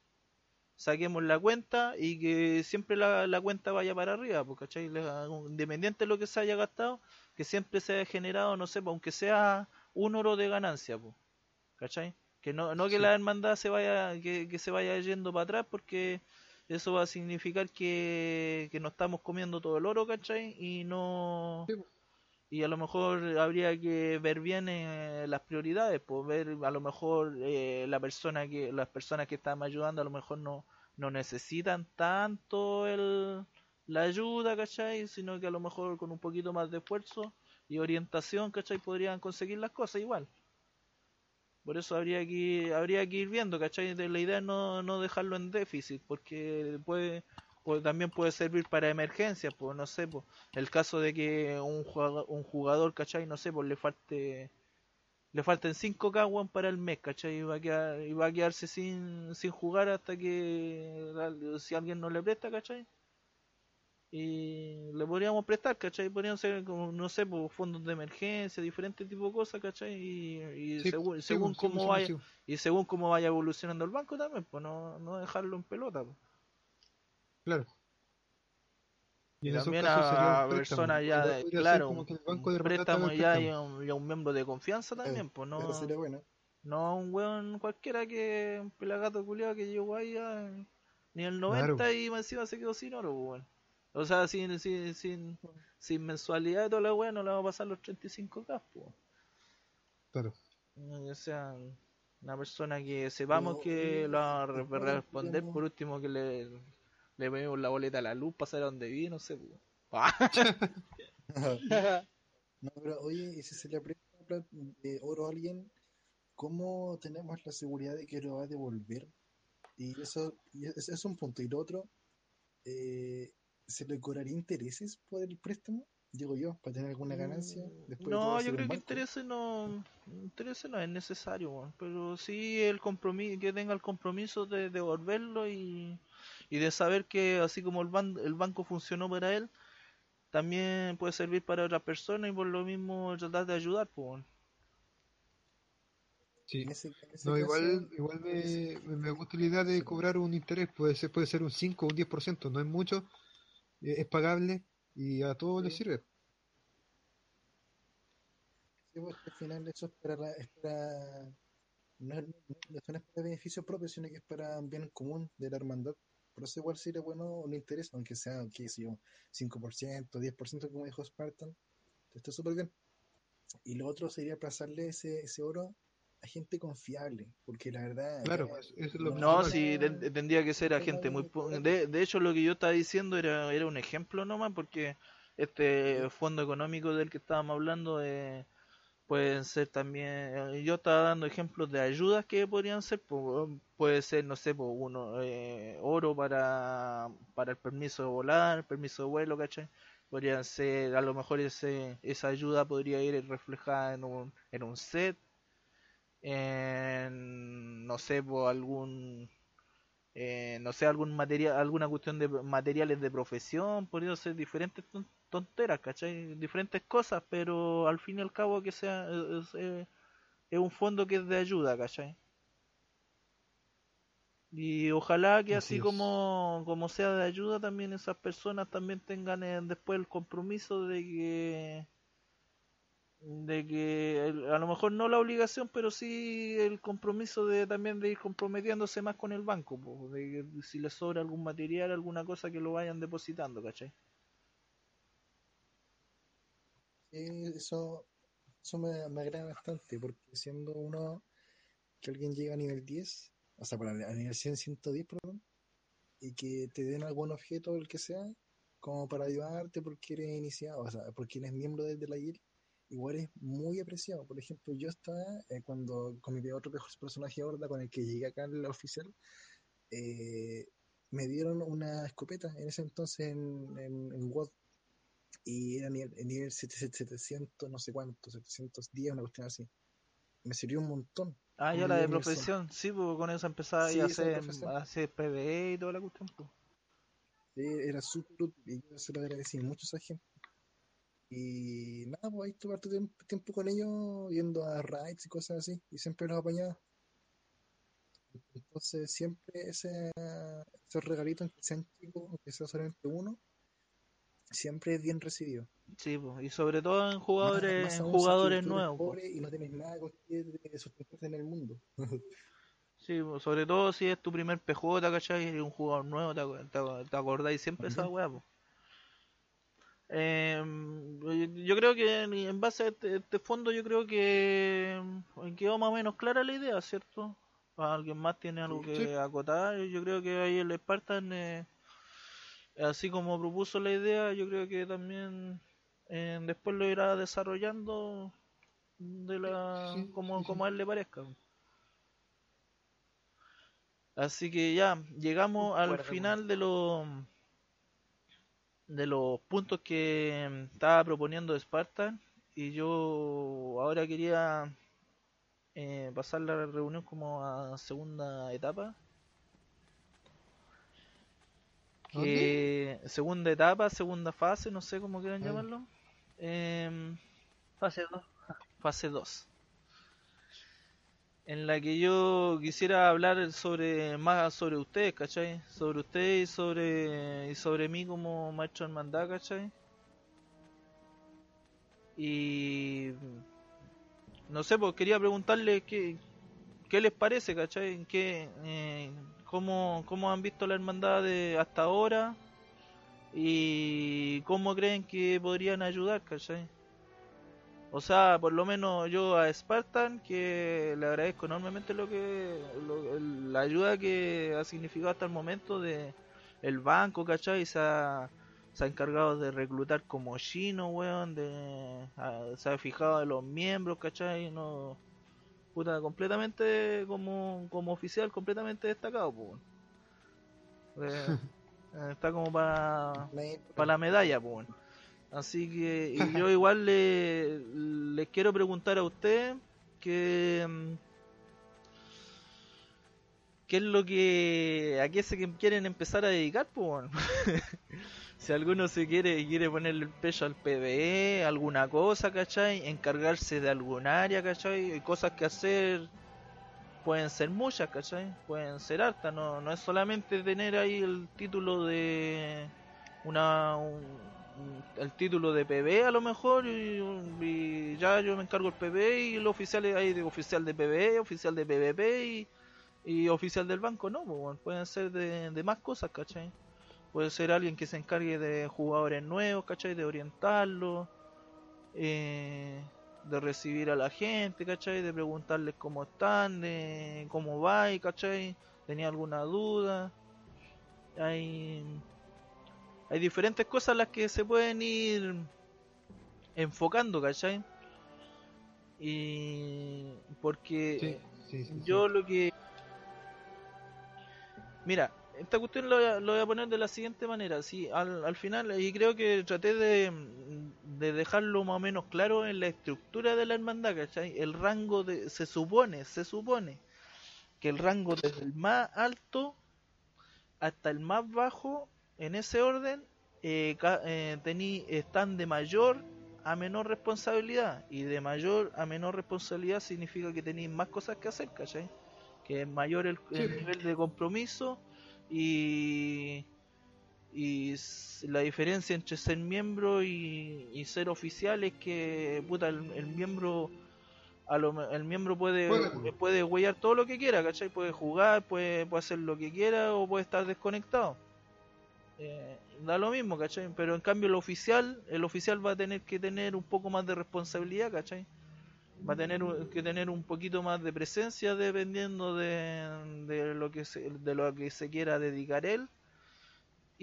saquemos la cuenta y que siempre la, la cuenta vaya para arriba, pues, ¿cachai? Independiente de lo que se haya gastado, que siempre se haya generado, no sé, pues, aunque sea un oro de ganancia, pues, ¿cachai? Que no, no que Sí. la hermandad se vaya, que, que se vaya yendo para atrás, porque eso va a significar que, que no estamos comiendo todo el oro, ¿cachai? Y no... Sí. Y a lo mejor habría que ver bien eh, las prioridades, pues ver a lo mejor eh, la persona que las personas que están ayudando a lo mejor no no necesitan tanto el la ayuda, ¿cachai? Sino que a lo mejor con un poquito más de esfuerzo y orientación, ¿cachai? Podrían conseguir las cosas igual. Por eso habría que habría que ir viendo, ¿cachai? La idea es no, no dejarlo en déficit, porque puede, puede- también puede servir para emergencias, pues no sé, pues el caso de que un jugador, un jugador ¿cachai? No sé, pues le falte le falten 5 k weón, para el mes, ¿cachai? Y va a, quedar, y va a quedarse sin, sin jugar hasta que si alguien no le presta, ¿cachai? Y le podríamos prestar, ¿cachai? Podrían ser, como, no sé, pues, fondos de emergencia, diferentes tipos de cosas, ¿cachai? Y, y Sí, según, según sí, cómo sí, vaya sí. y según cómo vaya evolucionando el banco también, pues no, no dejarlo en pelota. Pues. Claro. Y en esos también a personas ya, de- claro, como un, préstamo ya y un, y miembro de confianza también, pues Eso no, sería bueno. no un weón cualquiera que un pelagato culiado que llegó ahí a- ni el 90 Claro. y más encima se quedó sin oro, weón. O sea, sin, sin, sin, sin mensualidad y toda la weá no le va a pasar los 35k, pues. Claro. O sea, una persona que sepamos Pero, que lo va a responder, por último que le, le ponemos la boleta a la luz para saber a dónde vive, no sé. Ah, No, pero oye, y si se le presta de oro a alguien, ¿cómo tenemos la seguridad de que lo va a devolver? Y eso y es, es un punto. Y lo otro, eh, ¿se le cobraría intereses por el préstamo? Digo yo, para tener alguna ganancia. Después todo, No, yo creo que banco. interese no, interese no es necesario, pero sí el compromiso, que tenga el compromiso de devolverlo y, y de saber que así como el, ban- el banco funcionó para él, también puede servir para otras personas y por lo mismo tratar de ayudar, pues. Sí. En ese, en ese No, caso, igual, igual me, me me gusta la idea de Sí. cobrar un interés, puede ser, puede ser un 5 o un 10%, no es mucho, eh, es pagable y a todos les Sí. sirve. Sí, pues, al final eso es para, la- es para no, es- no, no es para beneficio propio, sino que es para un bien común de la hermandad. Por eso igual sería bueno un interés, aunque sea, qué sé yo, 5%, 10%, como dijo Spartan, está súper bien. Y lo otro sería pasarle ese, ese oro a gente confiable, porque la verdad, Claro, ya pues, eso es lo No, sí, ten- tendría que ser a gente muy... de De, de hecho, lo que yo estaba diciendo era, era un ejemplo nomás, porque este fondo económico del que estábamos hablando eh, pueden ser también... eh, Yo estaba dando ejemplos de ayudas que podrían ser, pu- puede ser, no sé, uno, eh, oro para, para el permiso de volar, permiso de vuelo, ¿cachai? Podrían ser, a lo mejor ese, esa ayuda podría ir reflejada en un, en un set, no sé, por algún eh, no sé, algún material, alguna cuestión de materiales de profesión, podría ser diferentes tonteras, ¿cachai? Diferentes cosas, pero al fin y al cabo que sea, es, es- es un fondo que es de ayuda, ¿cachai? Y ojalá que así como, como sea de ayuda, también esas personas también tengan eh, después el compromiso de que de que el- a lo mejor no la obligación, pero sí el compromiso de también de ir comprometiéndose más con el banco, po, de que si les sobra algún material, alguna cosa que lo vayan depositando, ¿cachai? Sí, eso, eso me, me agrada bastante, porque siendo uno que alguien llega a nivel 10, o sea, para, a nivel 100, 110, perdón, y que te den algún objeto el que sea, como para ayudarte porque eres iniciado, o sea, porque eres miembro de, de la guild, igual es muy apreciado. Por ejemplo, yo estaba, eh, cuando con mi otro personaje horda con el que llegué acá en la oficial, eh, me dieron una escopeta en ese entonces en, en, en y era nivel, nivel 700, no sé cuánto, 710, una cuestión así. Me sirvió un montón. Ah, ya la de profesión, sí, pues con eso empezaba Sí, a hacer, a hacer PvE y toda la cuestión. pues. Sí, era súper y yo se lo agradecí mucho a esa gente. Y nada, pues ahí estuve harto tiempo, con ellos, yendo a raids y cosas así, y siempre los apañaba. Entonces, siempre ese, esos regalitos, aunque sean chicos, aunque sea solamente uno, siempre es bien recibido. Sí, pues, y sobre todo en jugadores, más en si jugadores eres nuevos. pobre y no tienes nada que sustentarte en el mundo. Sí, pues, sobre todo si es tu primer PJ, ¿cachai? Y un jugador nuevo, te, te, ac- te acordáis siempre esa weá. Em, yo creo que en- en base a este, este fondo, yo creo que em, quedó más o menos clara la idea, ¿cierto? ¿Alguien más tiene algo que Sí. acotar? Yo creo que ahí el Spartan, eh, así como propuso la idea, yo creo que también eh, después lo irá desarrollando de la Sí, como, sí, como a él le parezca. Así que ya, llegamos al final de los de los puntos que mm, estaba proponiendo Spartan y yo ahora quería eh, pasar la reunión como a segunda etapa. Que segunda etapa, segunda fase, no sé cómo quieran llamarlo. Em, Fase 2. fase 2 en la que yo quisiera hablar sobre más sobre ustedes, ¿cachai? Sobre ustedes y sobre y sobre mí como maestro hermandad, ¿cachai? Y no sé, pues quería preguntarle qué, qué les parece, ¿cachai? ¿Qué, eh, cómo, ¿Cómo han visto la hermandad de hasta ahora? Y cómo creen que podrían ayudar, ¿cachai? O sea, por lo menos yo a Spartan, que le agradezco enormemente lo que la ayuda que ha significado hasta el momento de el banco, ¿cachai? Se ha, se ha encargado de reclutar como chino, weón, de, ha- se ha fijado de los miembros, ¿cachai? No, puta, completamente como, como oficial, completamente destacado, pues. Eh, está como para para la medalla, pues. Así que y yo igual le, les quiero preguntar a usted que mm, qué es lo que a qué se quieren empezar a dedicar, pues. si alguno se quiere quiere ponerle el pecho al PvE, alguna cosa, ¿cachai? Encargarse de algún área, ¿cachai? Hay cosas que hacer pueden ser muchas, ¿cachai? Pueden ser hartas, no, no es solamente tener ahí el título de una un- el título de PB a lo mejor y, y ya yo me encargo el PB y los oficiales hay de oficial de PB, oficial de PVP y, y oficial del banco, no, pues, pueden ser de, de más cosas, ¿cachai? Puede ser alguien que se encargue de jugadores nuevos, ¿cachai? De orientarlos, eh, de recibir a la gente, ¿cachai? De preguntarles cómo están, de cómo va, ¿cachai? ¿Tenía alguna duda? Hay, hay diferentes cosas las que se pueden ir enfocando, ¿cachai? Y porque Sí, sí, sí, sí. yo lo que... Mira, esta cuestión lo voy a, lo voy a poner de la siguiente manera. Sí, al, al final, y creo que traté de, de dejarlo más o menos claro en la estructura de la hermandad, ¿cachai? El rango de... Se supone, se supone que el rango desde el más alto hasta el más bajo, en ese orden, eh, eh, tení- están de mayor a menor responsabilidad. Y de mayor a menor responsabilidad significa que tenéis más cosas que hacer, ¿cachai? Que es mayor el, nivel de compromiso y, y la diferencia entre ser miembro y, y ser oficial es que puta, el, el miembro a lo me- el miembro puede Juega. puede huellar todo lo que quiera, ¿cachai? Puede jugar, puede, puede hacer lo que quiera o puede estar desconectado. Eh, da lo mismo, ¿cachai? Pero en cambio el oficial, el oficial va a tener que tener un poco más de responsabilidad, ¿cachai? Va a tener que tener un poquito más de presencia dependiendo de, de lo que se, de lo que se quiera dedicar él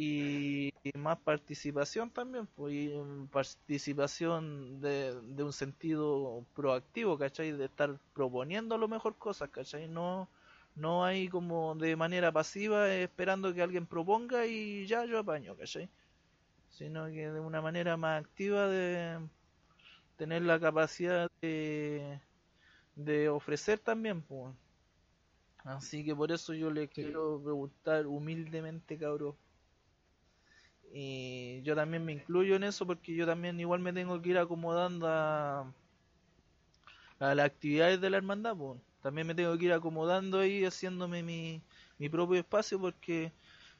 y, más participación también, pues, participación de, de un sentido proactivo, ¿cachai? De estar proponiendo lo mejor cosas, ¿cachai? No, no hay como de manera pasiva esperando que alguien proponga y ya yo apaño, ¿cachai? Sino que de una manera más activa de tener la capacidad de, de ofrecer también, pues. Así que por eso yo le Sí. quiero preguntar humildemente, cabrón. Y yo también me incluyo en eso porque yo también igual me tengo que ir acomodando a, a las actividades de la hermandad, pues. También me tengo que ir acomodando ahí, haciéndome mi, mi propio espacio porque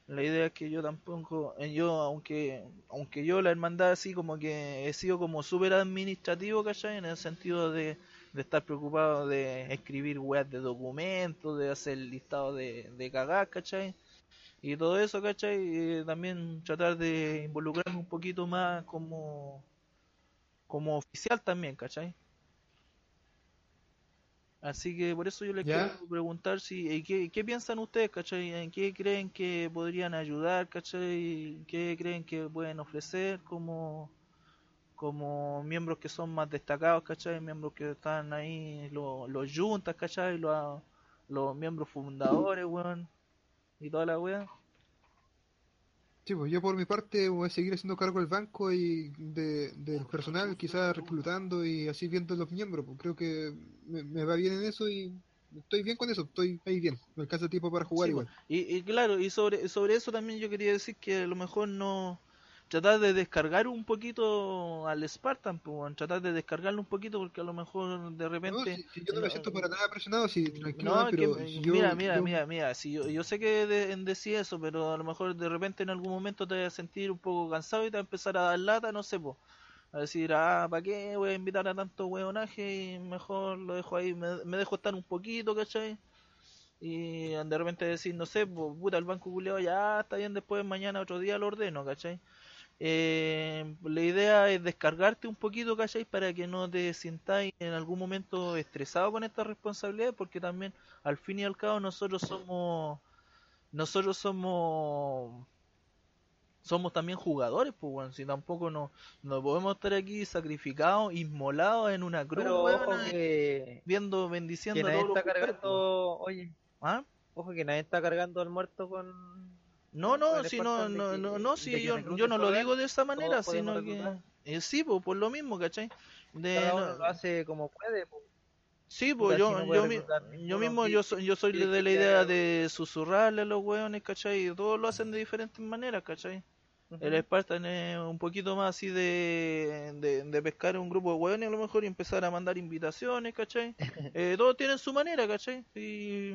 la idea es que yo tampoco, eh, yo aunque aunque yo la hermandad así como que he sido como súper administrativo, ¿cachai? En el sentido de, estar preocupado de escribir weas de documentos, de hacer listado de, de cagar, ¿cachai? Y todo eso, ¿cachai? También tratar de involucrarme un poquito más como, como oficial también, ¿cachai? Así que por eso yo les Ya. quiero preguntar si eh, ¿qué, qué piensan ustedes, ¿cachai? ¿En qué creen que podrían ayudar, ¿cachai? ¿Qué creen que pueden ofrecer como, como miembros que son más destacados, ¿cachai? Miembros que están ahí, los, los juntas, ¿cachai? Los, los miembros fundadores, weón, y toda la wea. Sí, pues yo por mi parte voy a seguir haciendo cargo del banco y de, del personal, quizás reclutando y así viendo los miembros. Pues creo que me, me va bien en eso y estoy bien con eso, estoy ahí bien. Me alcanza tiempo para jugar Sí, igual. Y, y claro, y sobre, sobre eso también yo quería decir que a lo mejor no tratar de descargar un poquito al Spartan, pues, tratar de descargarlo un poquito porque a lo mejor de No, repente si, si yo no me no- siento para nada presionado, sí, tranquilo, No, que pero si yo, mira, mira, yo- mira, mira, si yo, yo sé que de, en decir eso, pero a lo mejor de repente en algún momento te vas a sentir un poco cansado y te vas a empezar a dar lata, no sé, po. A decir, ah, ¿para qué voy a invitar a tanto hueonaje? Y mejor lo dejo ahí, me, me dejo estar un poquito, ¿cachai? Y de repente decir, no sé, po, puta, el banco culiado ya está bien, después mañana otro día lo ordeno, ¿cachai? Eh, la idea es descargarte un poquito, ¿cachai? Para que no te sientáis en algún momento estresado con esta responsabilidad, porque también al fin y al cabo nosotros somos nosotros somos somos también jugadores pues bueno, si tampoco no, no podemos estar aquí sacrificados inmolados en una cruz Pero weón, ojo que, viendo que bendiciendo a todos está los cargando, oye. ¿Ah? ojo que nadie está cargando al muerto con... no no si no de no no, no si yo, yo no lo digo de esa manera sino que eh, sí pues por lo mismo ¿cachai? De, Cada no- uno lo hace como puede, po. Sí, pues si yo, no puede yo, mi- yo mismo, ¿qué- yo soy, yo soy de la idea de susurrarle a los hueones, ¿cachai? Y todos lo hacen de diferentes maneras, ¿cachai? El. Spartan es un poquito más así de, de, de pescar un grupo de hueones a lo mejor y empezar a mandar invitaciones, ¿cachai? Eh, todos tienen su manera, ¿cachai? Y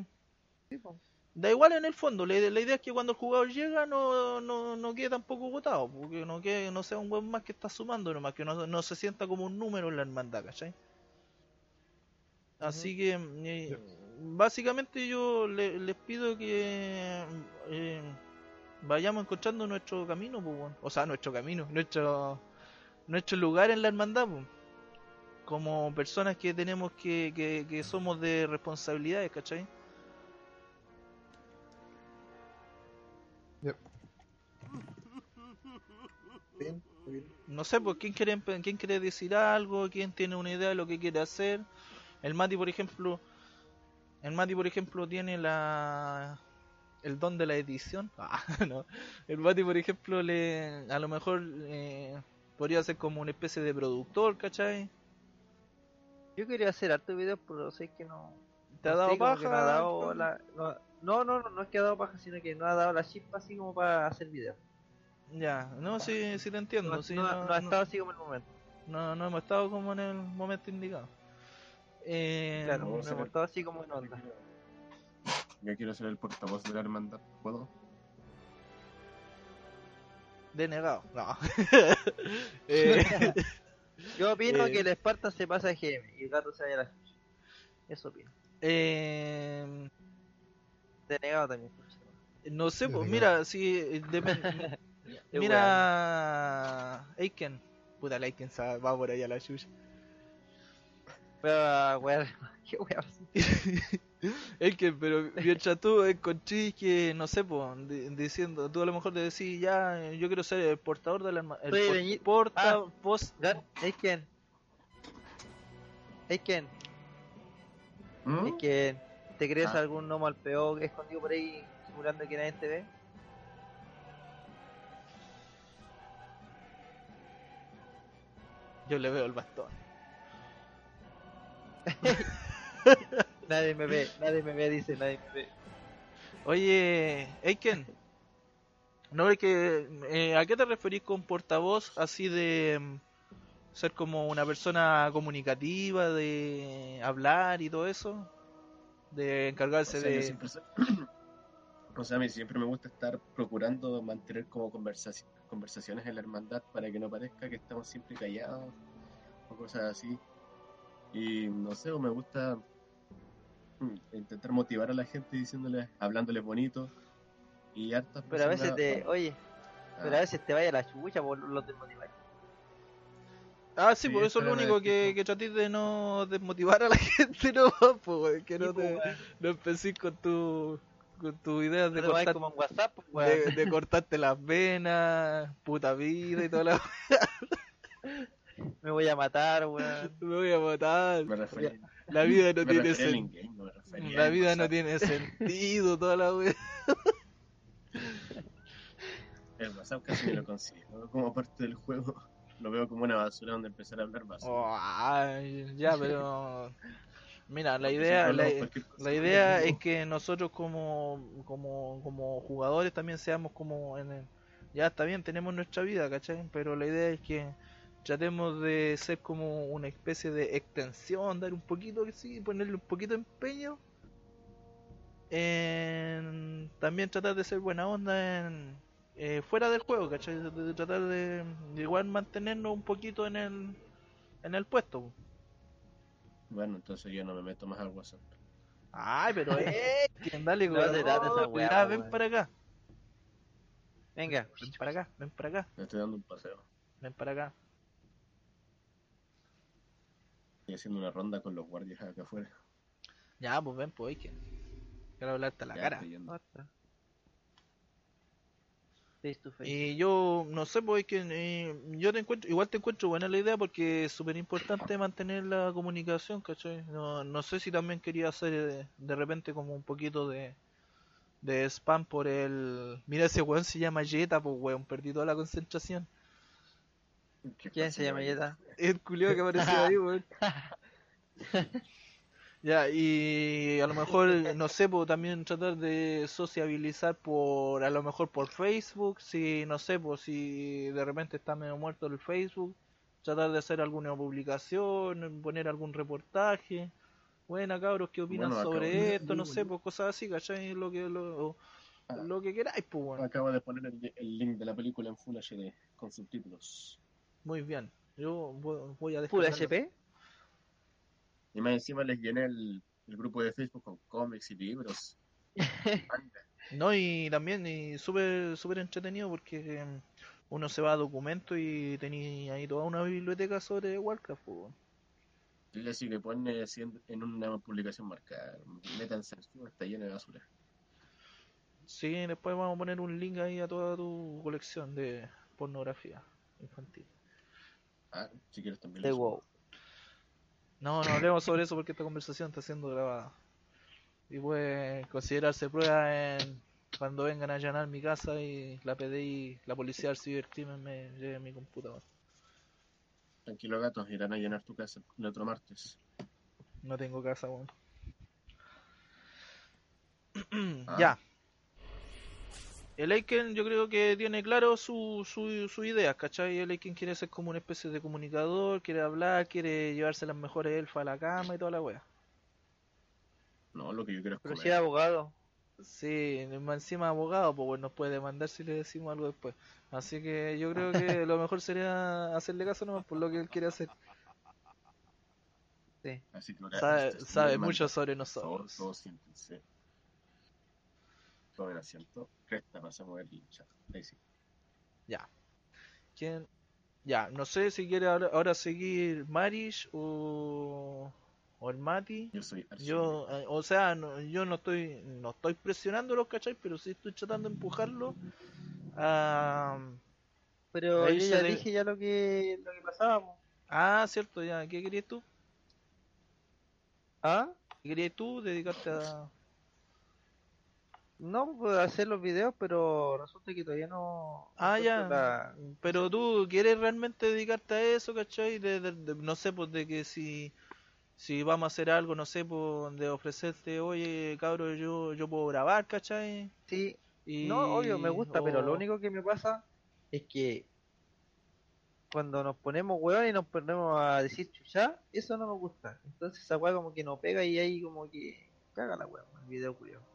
Sí, po. Da igual en el fondo, la, la idea es que cuando el jugador llega no, no, no quede tampoco votado, porque no, quede, no sea un buen más que está sumando nomás, que no, no se sienta como un número en la hermandad, ¿cachai? Así que eh, básicamente yo le- les pido que eh, vayamos encontrando nuestro camino, pues, weón. o sea, nuestro camino, nuestro nuestro lugar en la hermandad, pues. como personas que tenemos que, que, que somos de responsabilidades, ¿cachai? Bien, muy bien. No sé, pues, ¿quién quiere, quién quiere decir algo? ¿Quién tiene una idea de lo que quiere hacer? El Mati, por ejemplo, el Mati, por ejemplo, tiene la el don de la edición. Ah, no. El Mati, por ejemplo, le a lo mejor eh, podría ser como una especie de productor, ¿cachai? Yo quería hacer harto videos, pero sé que no. ¿Te ha no dado paja? no ha dado la- no, no, no, no, no es que ha dado paja, sino que no ha dado la chispa así como para hacer videos. Ya, no, sí, sí te entiendo. No, sí, no- no, no ha estado así como en el momento. no- no hemos estado como en el momento indicado. Eh, Claro, no, hemos estado así como en onda. Yo quiero ser el portavoz de la hermandad. ¿Puedo? Denegado. No. Eh, Yo opino Eh. que el Spartan se pasa a GM y el gato se vaya a la. Eso opino. eh, Denegado también. por no sé, pues mira, si eh, depende. Qué mira, Aiken. Puta, el Aiken va por allá la chucha. Pero, weón, qué weón. Que, pero mientras tú encontrís que, no sé, po, di- diciendo, tú a lo mejor le decís, ya, yo quiero ser el portador del arma, el Oye, por- porta, ah. post, Eiken. Eiken, ¿Mm? Eiken, ¿te crees Ah. algún gnomo al peor escondido por ahí simulando que nadie te ve? Yo le veo el bastón. Nadie me ve, nadie me ve, dice, nadie me ve. Oye, Eiken, ¿no es que, eh, ¿a qué te referís con portavoz así de mm, ser como una persona comunicativa, de hablar y todo eso? De O encargarse yo de... siempre soy- o sea, a mí siempre me gusta estar procurando mantener como conversaci- conversaciones en la hermandad para que no parezca que estamos siempre callados o cosas así. Y no sé, o me gusta mm, intentar motivar a la gente diciéndoles, hablándoles bonito. Y hartas Pero a veces personas- te, oye, pero a veces te vaya la chucha por los desmotiváis. Ah, sí, Sí, por eso es lo único que, que- tratéis de no desmotivar a la gente, no, pues, que no pues, te weón. no empecéis con tu con tus ideas de, cortar- como en WhatsApp, pues, de, weón. de cortarte las venas, puta vida y toda la Me voy a matar, weón. me voy a matar. Me refería, La vida no tiene refería al sen- in-game, no me refería La vida no tiene sentido, toda la wea. El WhatsApp casi me lo considero como parte del juego. Lo veo como una basura donde empezar a hablar basura. Oh, ya, pero mira, la idea la, idea es que nosotros como como como jugadores también seamos como en el, ya está bien, tenemos nuestra vida, ¿cachai? Pero la idea es que tratemos de ser como una especie de extensión, dar un poquito, sí, ponerle un poquito de empeño en también tratar de ser buena onda en eh, fuera del juego, ¿cachai? De, de tratar de, de igual mantenernos un poquito en el en el puesto. Bueno, entonces yo no me meto más al WhatsApp. Ay, pero eh, dale, No po, ven para acá, Venga, ven para acá, ven para acá, Me estoy dando un paseo. ven para acá. Estoy haciendo una ronda con los guardias acá afuera. Ya, pues ven, pues, hay que quiero hablarte a la Ya cara. Face to face. Y yo, no sé, pues, es que eh, yo te encuentro, igual te encuentro buena la idea porque es súper importante mantener la comunicación, ¿cachai? No, no sé si también quería hacer eh, de repente como un poquito de, de spam por el... Mira, ese weón se llama Jetta, pues, weón, perdí toda la concentración. ¿Qué ¿Quién se llama? Yeta? El culiao que apareció ahí, weón. Ya, y a lo mejor, no sé, pues también tratar de sociabilizar por, a lo mejor por Facebook, si, no sé, pues si de repente está medio muerto el Facebook, tratar de hacer alguna publicación, poner algún reportaje. Buena, cabros, ¿qué opinan Bueno, sobre de- esto? No sé, pues cosas así, ¿cachai? Lo que, lo, Ah. lo que queráis, pues, bueno. Acabo de poner el, el link de la película en Full HD con subtítulos. Muy bien. Yo voy, a Full descargarlo. HP. Y más encima les llené el, el grupo de Facebook con cómics y libros. No, y también y súper súper entretenido porque em, uno se va a documentos y tenía ahí toda una biblioteca sobre Warcraft. pues, weón. Y así que pone así en, en una publicación marcada. Métanse encima, está lleno de basura. Sí, después vamos a poner un link ahí a toda tu colección de pornografía infantil. Ah, si quieres también. De lo subo. wow. No, no hablemos sobre eso porque esta conversación está siendo grabada. Y puede considerarse prueba en cuando vengan a allanar mi casa y la PDI, la policía del cibercrimen me lleve mi computador. Tranquilo, gatos, irán a llenar tu casa el otro martes. No tengo casa, weón. Ah. Ya. El Aiken yo creo que tiene claro su, su, su idea, ¿cachai? El Aiken quiere ser como una especie de comunicador, quiere hablar, quiere llevarse las mejores elfas a la cama y toda la wea. No, lo que yo quiero es Pero comer. si era abogado. Sí, más encima abogado, pues bueno, nos puede demandar si le decimos algo después. Así que yo creo que lo mejor sería hacerle caso nomás por lo que él quiere hacer. Sí. Así que ahora, Sabe, sabe mucho sobre nosotros. todos siéntense. Tomen asiento. Cresta, pasamos el chat. Ahí sí. Ya. ¿Quién? Ya, no sé si quiere ahora, ahora seguir Marish o, o el Mati. Yo soy Yo, eh, o sea, no, yo no estoy no estoy presionándolos, ¿cachai? Pero sí estoy tratando de empujarlos a... Pero yo ya de- dije ya lo que, lo que pasaba. po. Ah, cierto, ya. ¿Qué querías tú? ¿Ah? ¿Qué querías tú? Dedicarte a... No, puedo hacer los videos, pero resulta que todavía no. Ah, ya. la- Pero tú quieres realmente dedicarte a eso, ¿cachai? De, de- de- no sé, pues de que si, si vamos a hacer algo, no sé, pues de ofrecerte, oye, cabro, yo, yo puedo grabar, ¿cachai? Sí, Y, no, obvio, me gusta, pero lo único que me pasa es que cuando nos ponemos hueón y nos ponemos a decir chucha, eso no me gusta. Entonces esa hueá como que no pega y ahí como que caga la hueá, el video culiao.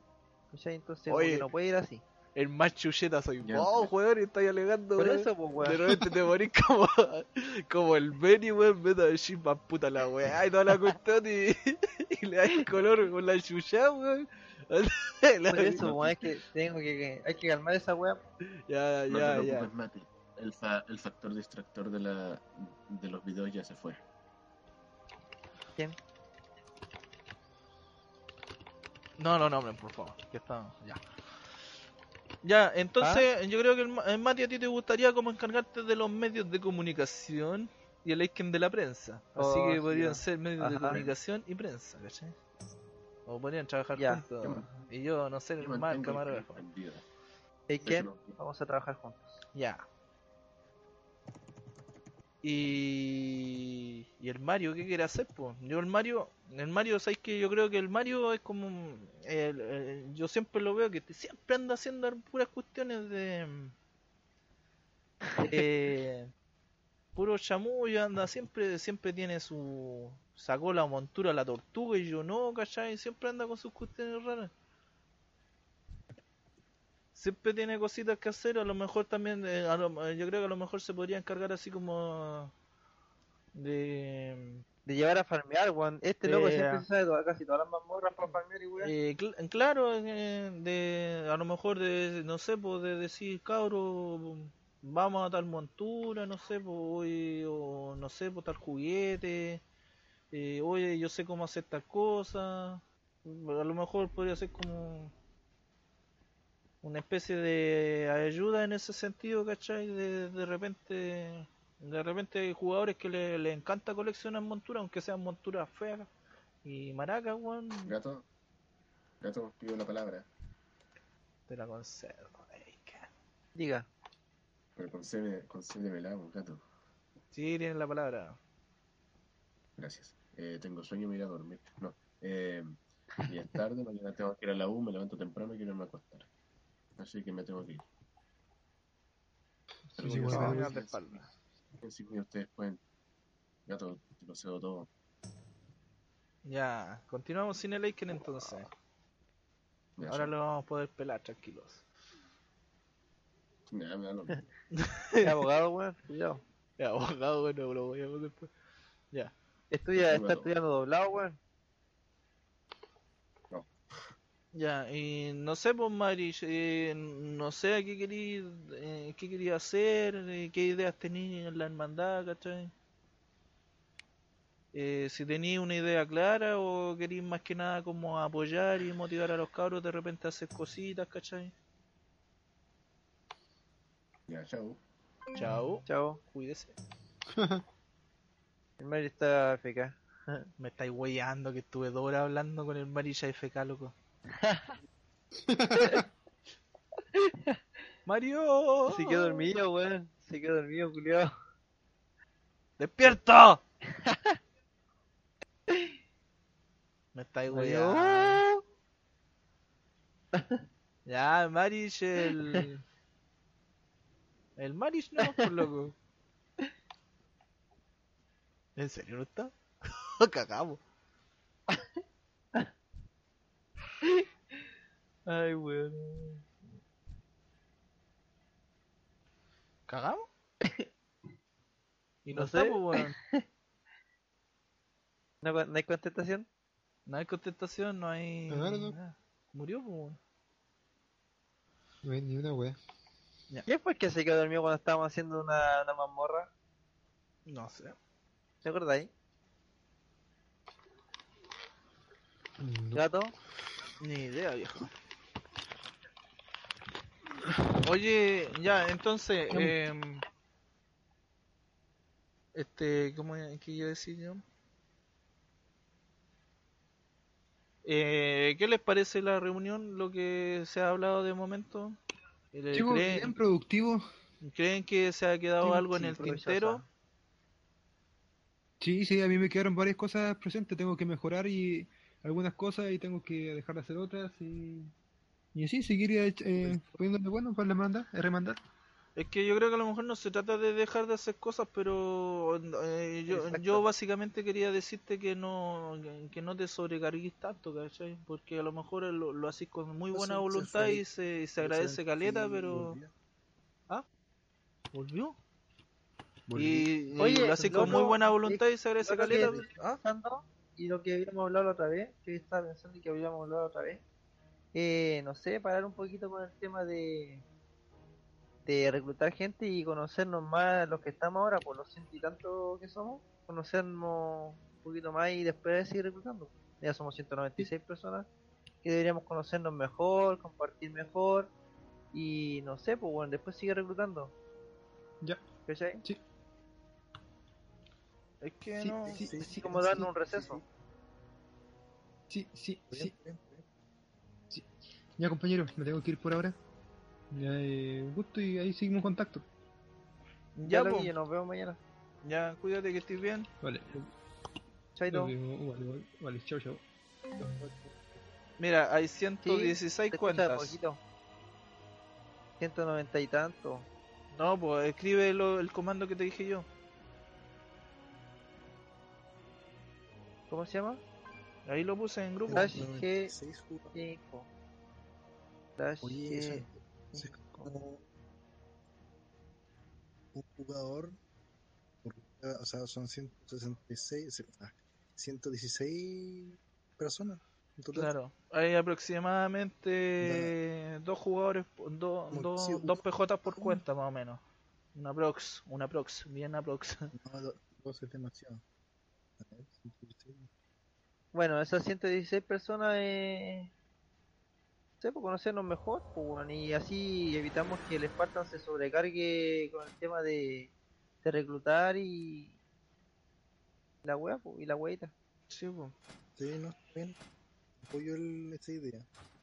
¿Cachai? Entonces Oye. no puede ir así. El más chucheta soy vos, weón, y estáis alegando, Por weón. eso, pues De weón. repente te morís como, como el Benny, weón, meta de chimpa puta la weá y toda la cuestión y, y le das color con la chucha, weón. La- Por eso, weón, es que tengo que, que- hay que calmar esa weá. Ya, No ya, te ya. Mati. El, fa- el factor distractor de, la, de los videos ya se fue. ¿Quién? No, no, no, hombre, por favor. Que está, ya. Ya, entonces ¿Ah? yo creo que el, el Mati a ti te gustaría como encargarte de los medios de comunicación y el Aiken de la prensa. Así Oh, que podrían ser medios de comunicación y prensa, ¿cachai? O podrían trabajar juntos. Yo Y yo, no Yo el mal camarógrafo. no- Vamos a trabajar juntos. Ya. Y, y el Mario, ¿qué quiere hacer? Pues? Yo el Mario, el Mario, ¿sabes que Yo creo que el Mario es como, un- el- el- yo siempre lo veo que siempre anda haciendo puras cuestiones de, puro chamullo, anda siempre, siempre tiene su, sacó la montura a la tortuga y yo no, ¿cachai? Siempre anda con sus cuestiones raras. Siempre tiene cositas que hacer, a lo mejor también, eh, a lo- yo creo que a lo mejor se podría encargar así como de... De llevar a farmear, weón. Este loco Eh, siempre se sabe todas- casi todas las mazmorras para farmear y weón. eh, cl- claro, eh, de, a lo mejor de, no sé, pues de decir, cabro, vamos a tal montura, no sé, pues, o no sé, pues tal juguete, eh, oye, yo sé cómo hacer tal cosa, a lo mejor podría ser como una especie de ayuda en ese sentido, ¿cachai? De, de repente, de repente hay jugadores que le, le encanta coleccionar monturas, aunque sean monturas feas y maracas, weón, Gato, gato, pido la palabra. te la conservo. que- Diga. Pero concede, concédemela, gato. Sí, tienes la palabra. Gracias. Eh, tengo sueño, me iré a dormir. No. Eh, y es tarde, mañana tengo que ir a la U, me levanto temprano y quiero irme a acostar. Así que me tengo que ir. Sí, Algo sí, bueno, de espalda. Ustedes pueden. Gato, te lo cedo todo. Ya, continuamos sin el Aiken entonces. Ya, Ahora ya. lo vamos a poder pelar tranquilos. Ya, me da lo abogado, weón. Cuidado. Ya, abogado, bueno, lo voy a ver después. Ya. Estudia, está estudiando doblado, weón. Ya, y no sé, pues Mari, eh, no sé a qué quería, eh, qué quería hacer, eh, qué ideas tenía en la hermandad, ¿cachai? Eh, si tenía una idea clara o quería más que nada como apoyar y motivar a los cabros de repente a hacer cositas, ¿cachai? Ya, chao. Chao, Chao. cuídese. El Mario está FK. Me estáis weyando que estuve dos horas hablando con el Marilla FK, loco. Mario, Se quedó dormido, weón. Se quedó dormido, culiao. ¡Despierta! Me estáis weyando. Ya, Marish, el. El Marish no, por loco. ¿En serio no está? Cagamos. Ay, weón. ¿Cagamos? Y no, No sé. pues, weón. ¿No, ¿No hay contestación? No hay contestación, no hay. Claro. Murió, weón. No hay ni una wea. ¿Quién fue el que se quedó dormido cuando estábamos haciendo una, una mazmorra? No sé. ¿Te acordáis? No. ¿Gato? Ni idea, viejo. Oye, ya, entonces, em, este, ¿cómo qué iba a decir yo? Eh, ¿qué les parece la reunión, lo que se ha hablado de momento? Eh, Chico, ¿creen, bien productivo. creen que se ha quedado algo en el tintero? Sí, sí, a mí me quedaron varias cosas presentes. Tengo que mejorar y algunas cosas y tengo que dejar de hacer otras. Y, y así, seguir eh, poniéndome bueno para remandar, remandar. Es que yo creo que a lo mejor no se trata de dejar de hacer cosas, pero eh, yo, yo básicamente quería decirte que no que- que no te sobrecargues tanto, ¿cachai? Porque a lo mejor lo, lo haces con muy buena se voluntad fue. y se, y se agradece caleta, Sí, pero... volvió. ¿Volvió? Volvió. Y, y Oye, lo haces con muy buena voluntad y se agradece que caleta. estoy ¿Ah? Y lo que habíamos hablado la otra vez, que estaba pensando que habíamos hablado la otra vez, eh, no sé, parar un poquito con el tema de de reclutar gente y conocernos más los que estamos ahora, por los ciento y tanto que somos, conocernos un poquito más y después seguir reclutando. Ya somos 196 personas que deberíamos conocernos mejor, compartir mejor y no sé, pues bueno, después sigue reclutando. Ya. ¿Cachai? Es que Sí, no... sí, Sí, sí, como sí, darnos un receso. Sí, sí, sí. Ya, compañero, me tengo que ir por ahora. Ya, eh, un gusto y ahí seguimos en contacto. Ya, Ya, po. loquillo, nos vemos mañana. ya, cuídate que estés bien. Vale. Chaito. Vale, vale, vale, chao, chao. Mira, hay Sí, 116 se escucha cuentas. poquito. 190 y tanto. No, pues escribe lo- el comando que te dije yo. ¿Cómo se llama? Ahí lo puse en grupo. Dash. 96 jugadores. 5. Dash Oye, eso, G. es como un jugador, o sea, son 166, se- ah, 116 personas en total. Claro, hay aproximadamente dos jugadores, do- do- sí, dos PJ por cuenta más o menos. Una prox, una prox, bien aprox. No, do- dos es demasiado. A ver, 116. Bueno, esas 116 personas, eh, sé, pues conocernos mejor, pues, bueno, y así evitamos que el Spartan se sobrecargue con el tema de, de reclutar y la wea, pues, y la weita. Sí, po. Sí, no, está bien. Apoyo el- esa idea.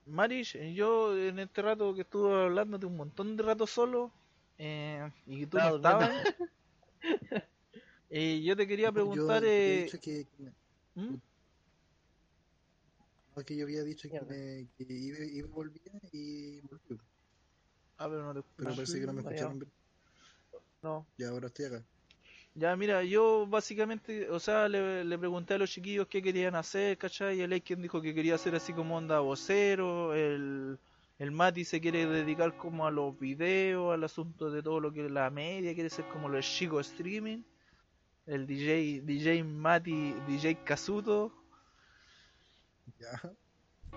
Marish, yo en este rato que estuve hablando de un montón de rato solo eh, y que tú no estabas, eh, yo te quería Yo preguntar, había eh, que me- ¿Mm? no, que yo había dicho que, Mierda. me, que iba, iba y volvía y volví. Ah, pero no te Pero parece que no me escucharon ya. No, Y ahora estoy acá. Ya, mira, yo básicamente, o sea, le, le pregunté a los chiquillos qué querían hacer, ¿cachai? Y el Aiken dijo que quería hacer así como onda vocero, el, el Mati se quiere dedicar como a los videos, al asunto de todo lo que es la media, quiere ser como los chicos streaming, el DJ, DJ Mati, DJ Kazuto, Ya.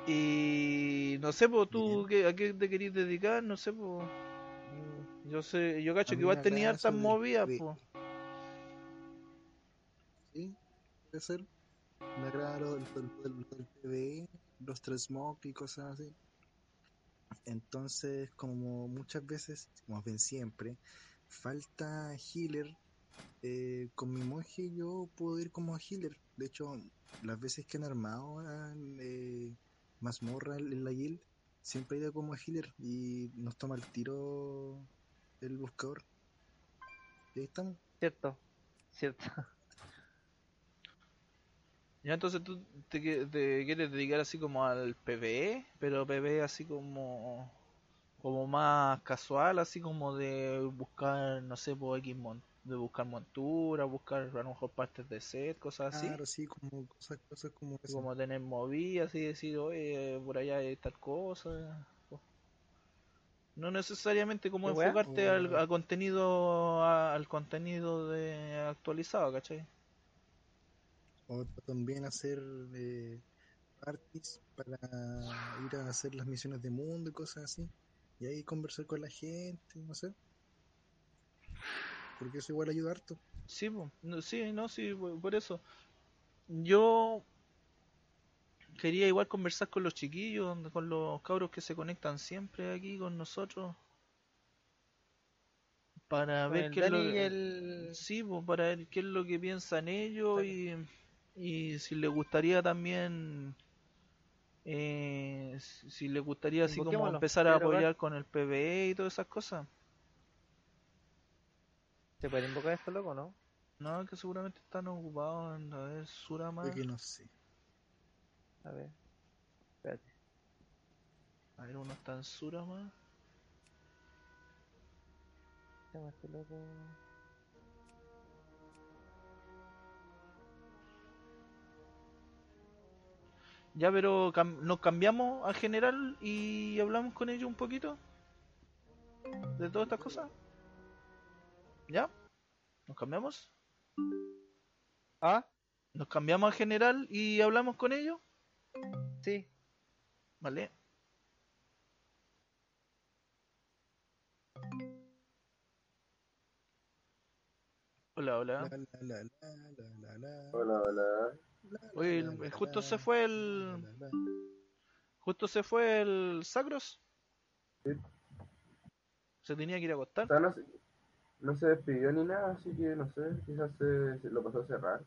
y no sé, pues tú. ¿qué- ¿a qué te querías dedicar? No sé, pues... Yo sé, yo cacho que igual tenía hartas movidas, de- pues. Sí, puede ser. Me agrada lo del, PvE, los tres smoke y cosas así. Entonces, como muchas veces, más bien siempre, falta healer. eh, con mi monje yo puedo ir como healer. De hecho, las veces que han armado eh, mazmorra en la guild, siempre he ido como healer y nos toma el tiro el buscador. Y ahí estamos. cierto, cierto. Ya entonces tú te, te quieres dedicar así como al PvE, pero PvE así como como más casual, así como de buscar, no sé, por X mon- de buscar montura, buscar a lo mejor partes de set, cosas así, Claro, sí, como cosas, cosas como eso. como tener movidas y decir, oye, por allá hay tal cosa. No necesariamente como ¿Qué wea? enfocarte al contenido a- al contenido de actualizado, ¿cachai? O también hacer eh, parties para ir a hacer las misiones de mundo y cosas así. Y ahí conversar con la gente, no sé. Porque eso igual ayuda harto. Sí, po. No, sí, no, sí, po- por eso. Yo, quería igual conversar con los chiquillos, con los cabros que se conectan siempre aquí con nosotros. Para Con ver el qué es lo que... el... Sí, pues, para ver qué es lo que piensan ellos y, y si les gustaría también, eh, si les gustaría así como empezar a apoyar con el PvE y todas esas cosas. ¿Se puede invocar esto loco, no? No, que seguramente están ocupados en a ver Surama. Creo que no sé. A ver. Espérate. A ver, uno está en Surama. ¿Qué llama este loco? Ya, pero cam- nos cambiamos a general y hablamos con ellos un poquito de todas estas cosas. ¿Ya? ¿Nos cambiamos? ¿Ah? ¿Nos cambiamos a general y hablamos con ellos? Sí. ¿Vale? Hola, hola. La, la, la, la, la, la, la, Hola, hola. la, la, Oye, el- justo se fue el... Justo se fue el Sacros. Sí. Se tenía que ir a acostar. No, se, despidió ni nada, así que no sé, quizás se, se lo pasó a cerrar.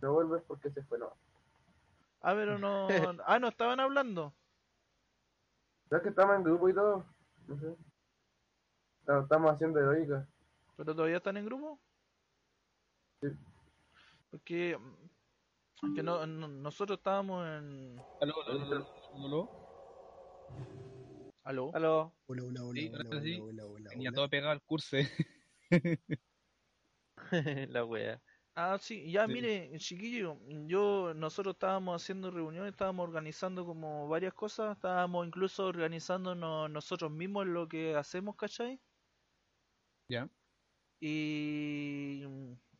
No vuelve porque se fue, no. Ah, pero no... Ah, no estaban hablando. ¿Sabes que estamos en grupo y todo? No sé. Estamos, estamos haciendo heroica. ¿Pero todavía están en grupo? Sí. Porque... que no, no- nosotros estábamos en... Aló, aló, aló, aló. ¿Aló? Aló. Hola, hola, hola, Sí, hola, ahora sí. hola, hola, hola, Tenía hola. todo pegado al curso. la wea. Ah, sí, ya Sí. mire, chiquillo, yo, nosotros estábamos haciendo reuniones, estábamos organizando como varias cosas, estábamos incluso organizándonos nosotros mismos en lo que hacemos, ¿cachai? Ya. Y,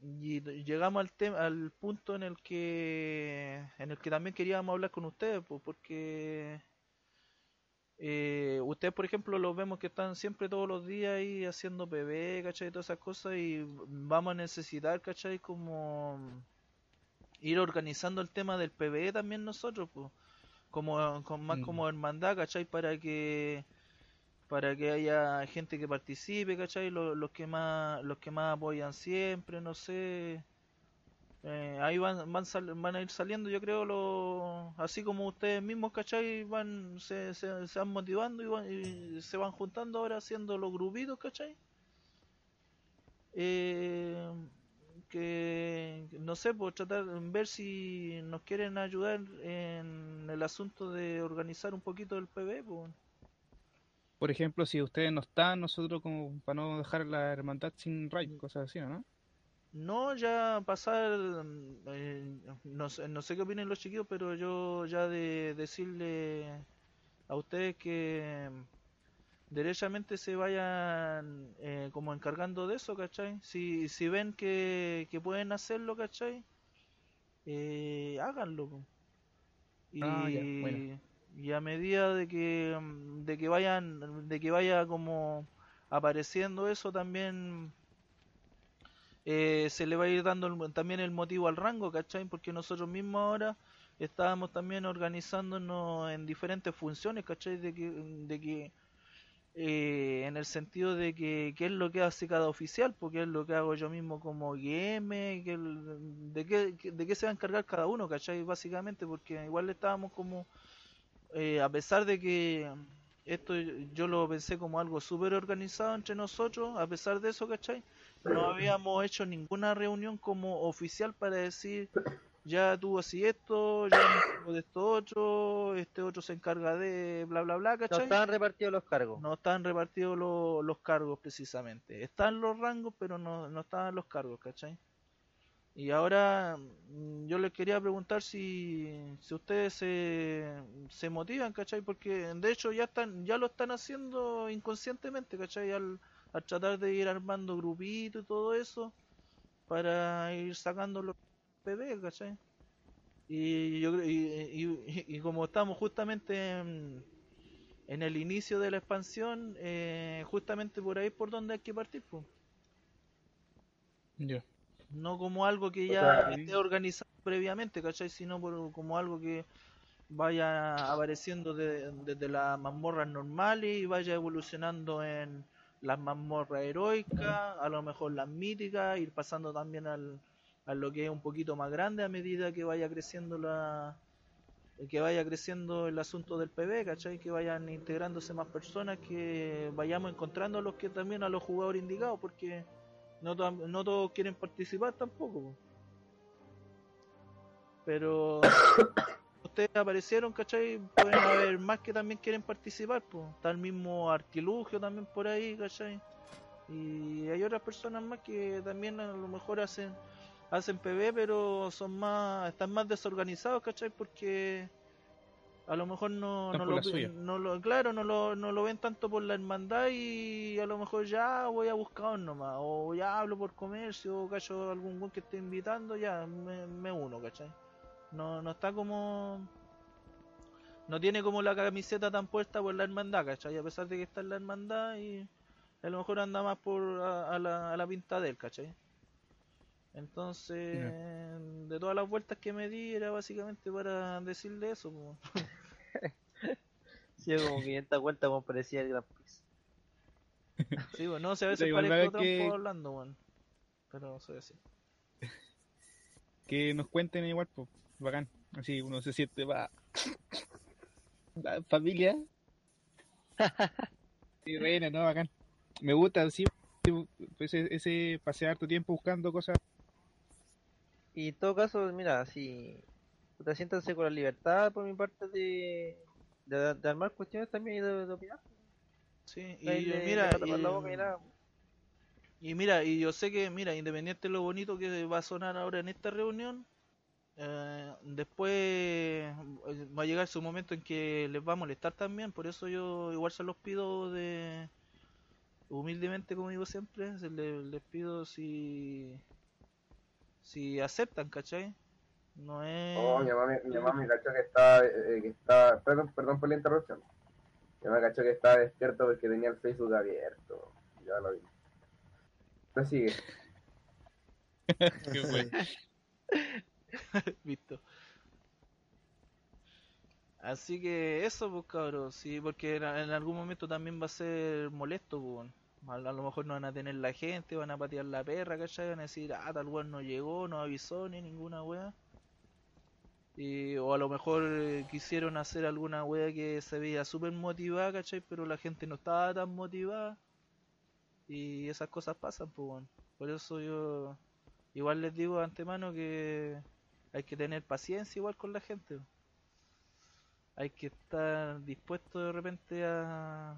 y llegamos al tema, al punto en el que, en el que también queríamos hablar con ustedes, pues, porque eh, ustedes, por ejemplo, los vemos que están siempre todos los días ahí haciendo PB, ¿cachai? Todas esas cosas y vamos a necesitar, ¿cachai? Como ir organizando el tema del PB también nosotros, pues, como, con más Mm. como hermandad, ¿cachai? Para que para que haya gente que participe, ¿cachai? Los, los que más los que más apoyan siempre, no sé. Eh, ahí van van, sal- van a ir saliendo, yo creo, los, así como ustedes mismos, ¿cachai? Van, se, se, se van motivando y, van- y se van juntando ahora haciendo los grupitos, ¿cachai? Eh, que, no sé, pues tratar, ver si nos quieren ayudar en el asunto de organizar un poquito el PB, pues. Por ejemplo, si ustedes no están, nosotros como para no dejar la hermandad sin raid, cosas así, ¿o ¿no? No, ya pasar, mm, eh, no, sé, no sé qué opinan los chiquillos, pero yo ya de decirle a ustedes que derechamente se vayan eh, como encargando de eso, ¿cachai? Si, si ven que, que pueden hacerlo, ¿cachai? Eh, háganlo. Y, Ah, ya, bueno. y a medida de que, de que vayan, de que vaya como apareciendo eso también eh, se le va a ir dando también el motivo al rango, ¿cachai? Porque nosotros mismos ahora estábamos también organizándonos en diferentes funciones, ¿cachai? De que, de que eh, en el sentido de que qué es lo que hace cada oficial, porque es lo que hago yo mismo como GM, de, qué, de qué se va a encargar cada uno, ¿cachai? Básicamente, porque igual estábamos como, eh, a pesar de que esto yo lo pensé como algo súper organizado entre nosotros, a pesar de eso, ¿cachai? No habíamos hecho ninguna reunión como oficial para decir, ya tú así esto, encargo de esto otro, este otro se encarga de bla bla bla, No ¿cachai? estaban repartidos los cargos. No estaban repartidos lo- los cargos precisamente. Están los rangos, pero no, no estaban los cargos, ¿cachai? Y ahora mm, yo les quería preguntar si, si ustedes se, se motivan, ¿cachai? Porque de hecho ya están ya lo están haciendo inconscientemente, ¿cachai? Al, al tratar de ir armando grupitos y todo eso para ir sacando los PB, ¿cachai? Y, yo, creo- y, y- y- como estamos justamente en, en el inicio de la expansión, eh, justamente por ahí es por donde hay que partir, pues. No como algo que ya esté organizado previamente, ¿cachai? Sino por, como algo que, vaya apareciendo de- desde las mazmorras normales y vaya evolucionando en las mazmorras heroicas, a lo mejor las míticas, ir pasando también al, a lo que es un poquito más grande a medida que vaya creciendo la que vaya creciendo el asunto del PB, ¿cachai? Que vayan integrándose más personas, que vayamos encontrando a los que también a los jugadores indicados, porque no, to- no todos quieren participar tampoco. po. Pero ustedes aparecieron, ¿cachai? Pueden haber más que también quieren participar, pues. Está el mismo artilugio también por ahí, ¿cachai? Y hay otras personas más que también a lo mejor hacen hacen PB, pero son más están más desorganizados, ¿cachai? Porque a lo mejor no, lo, no lo claro, no lo, no lo ven tanto por la hermandad y a lo mejor ya voy a buscar nomás, o ya hablo por comercio, o cacho algún buen que esté invitando, ya me, me uno, ¿cachai? No, no está como no tiene como la camiseta tan puesta por la hermandad, ¿cachai? A pesar de que está en la hermandad y a lo mejor anda más por a, a la, a la pinta de él, ¿cachai? Entonces, de todas las vueltas que me di era básicamente para decirle eso. po. Sí, como 500 vueltas como parecía el Gran Prix. Sí, bueno, no sé, a veces parezco trampo que- hablando, weón. Pero soy así. Que nos cuenten igual, pues, bacán. Así uno se siente, va. va, familia. Sí, reina, no, bacán. Me gusta, sí, pues, ese, ese pasear tu tiempo buscando cosas. Y en todo caso, mira, si te siéntanse con la libertad por mi parte de, de, de armar cuestiones también y de, de opinar. Sí, y le- mira, y, la y mira, y yo sé que, mira, independiente de lo bonito que va a sonar ahora en esta reunión, eh, después va a llegar su momento en que les va a molestar también, por eso yo igual se los pido de humildemente, como digo siempre, se le- les, pido si si aceptan, ¿cachai? No es... Oh, mi mamá, mi mamá me cachó que estaba, eh, que estaba, perdón, perdón por la interrupción. Mi mamá cachó que estaba despierto porque tenía el Facebook abierto. Ya lo vi. Pero sigue. Qué. Visto. Así que eso, pues cabros, sí, porque en, algún momento también va a ser molesto, pues. A, lo mejor no van a tener la gente, van a patear la perra, ¿cachai? Van a decir, ah, tal weón no llegó, no avisó ni ninguna wea. Y, o a lo mejor eh, quisieron hacer alguna wea que se veía súper motivada, ¿cachai? Pero la gente no estaba tan motivada. Y esas cosas pasan, pues. Por eso yo igual les digo de antemano que hay que tener paciencia igual con la gente. Hay que estar dispuesto de repente a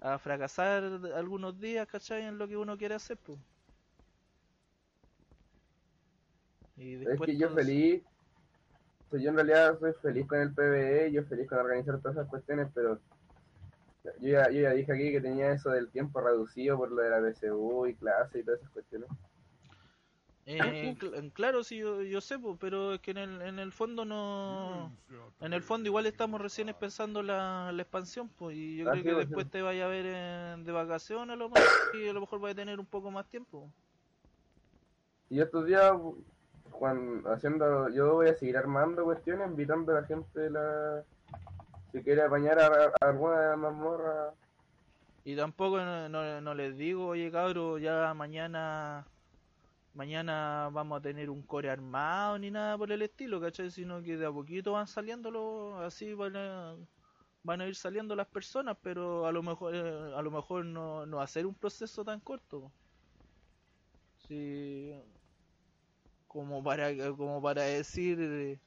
a fracasar algunos días, ¿cachai? En lo que uno quiere hacer, pues. Y Es que yo feliz, sea, yo en realidad soy feliz con el PBE, yo feliz con organizar todas esas cuestiones, pero yo ya, yo ya dije aquí que tenía eso del tiempo reducido por lo de la BCU y clase y todas esas cuestiones. Eh, cl- claro, sí, yo, yo sé, pero es que en el, en el fondo no... En el fondo igual estamos recién empezando la, la expansión, pues, y yo Ah, creo que pues, después te vaya a ver en- de vacaciones a lo mejor, y a lo mejor vaya a tener un poco más tiempo. Y estos días, cuando, haciendo, yo voy a seguir armando cuestiones, invitando a la gente la... Si quiere apañar a, a alguna mazmorra, Y tampoco no, no- no les digo, oye cabros, ya mañana mañana vamos a tener un core armado ni nada por el estilo, ¿cachai? Sino que de a poquito van saliendo los, así van a, van a ir saliendo las personas, pero a lo mejor eh, a lo mejor no, hacer un proceso tan corto. Sí, como para como para decir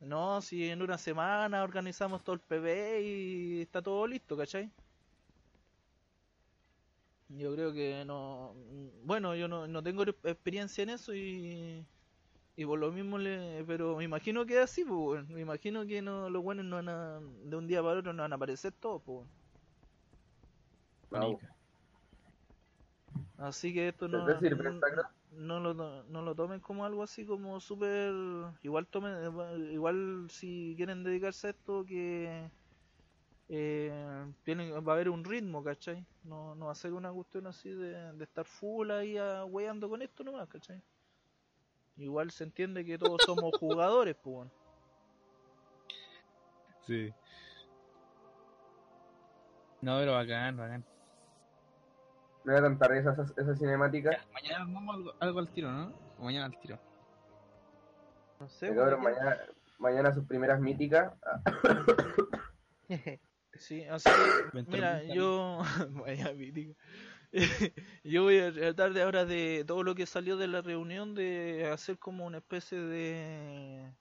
no, si en una semana organizamos todo el PB y está todo listo, ¿cachai? Yo creo que no. Bueno, yo no, no tengo experiencia en eso y. Y por lo mismo le. Pero me imagino que es así, pues. Me imagino que no, los buenos no van a. De un día para otro no van a aparecer todos, pues. Wow. Así que esto ¿Te no. no lo, no lo tomen como algo así como súper. Igual tomen. Igual si quieren dedicarse a esto, que. Eh, tienen, va a haber un ritmo, ¿cachai? No, no va a ser una cuestión así de, de estar full ahí a, weando con esto nomás, ¿cachai? Igual se entiende que todos somos jugadores, pues. weón. Sí. No, pero bacán, bacán. No era tanta risa esa, esa cinemática. Ya, mañana vamos algo, algo al tiro, ¿no? O mañana al tiro. No sé, Pero mañana, mañana sus primeras míticas. Sí, así que, mira, yo. Yo voy a tratar de ahora de todo lo que salió de la reunión de hacer como una especie de.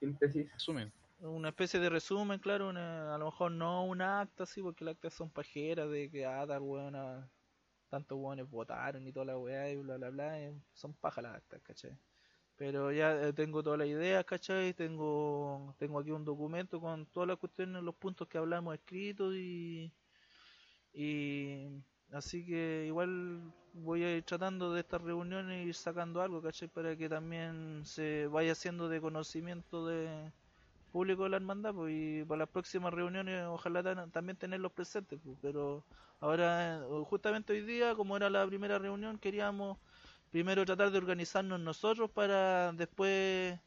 síntesis. Resumen. Una especie de resumen, claro, una- a lo mejor no una acta, sí, porque las actas son pajeras de que ah, tal weón, ah, tantos weones votaron y toda la weá y bla bla bla, eh, son paja las actas, ¿cachai? Pero ya eh, tengo toda la idea, ¿cachai? Tengo, tengo aquí un documento con todas las cuestiones, los puntos que hablamos escritos y, y así que igual voy a ir tratando de estas reuniones y ir sacando algo, ¿cachai? Para que también se vaya haciendo de conocimiento de público de la hermandad pues, y para las próximas reuniones ojalá también tenerlos presentes pues, pero ahora eh, justamente hoy día como era la primera reunión queríamos primero tratar de organizarnos nosotros para después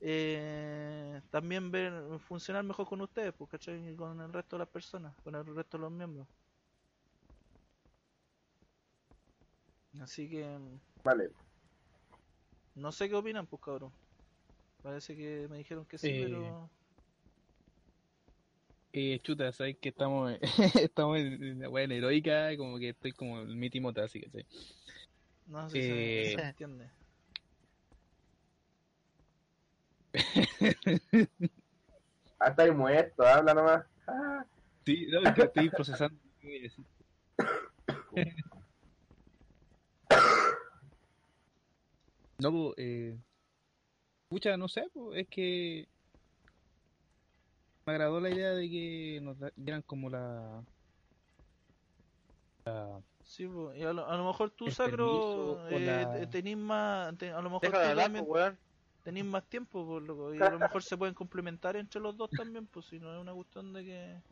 eh, también ver funcionar mejor con ustedes pues, ¿cachai? y con el resto de las personas con el resto de los miembros así que Vale. no sé qué opinan pues cabrón parece que me dijeron que sí Eh, pero Eh, chuta, sabes que estamos, estamos en la en heroica, como que estoy como el mi Timota, así que sí. No sé si se, Eh, se entiende. Ah, estáis muerto, habla nomás. Ah, Sí, no, es que estoy procesando. No, pues, eh, pucha, no sé, pues, es que me agradó la idea de que nos da- dieran como la, la- Sí, po, y a lo, a lo mejor tú, Sacro, eh, la- te- tenís más, a lo mejor Deja tú de hablar, también pues, tenís más tiempo, por loco, y a lo mejor se pueden complementar entre los dos también, pues si no es una cuestión de que...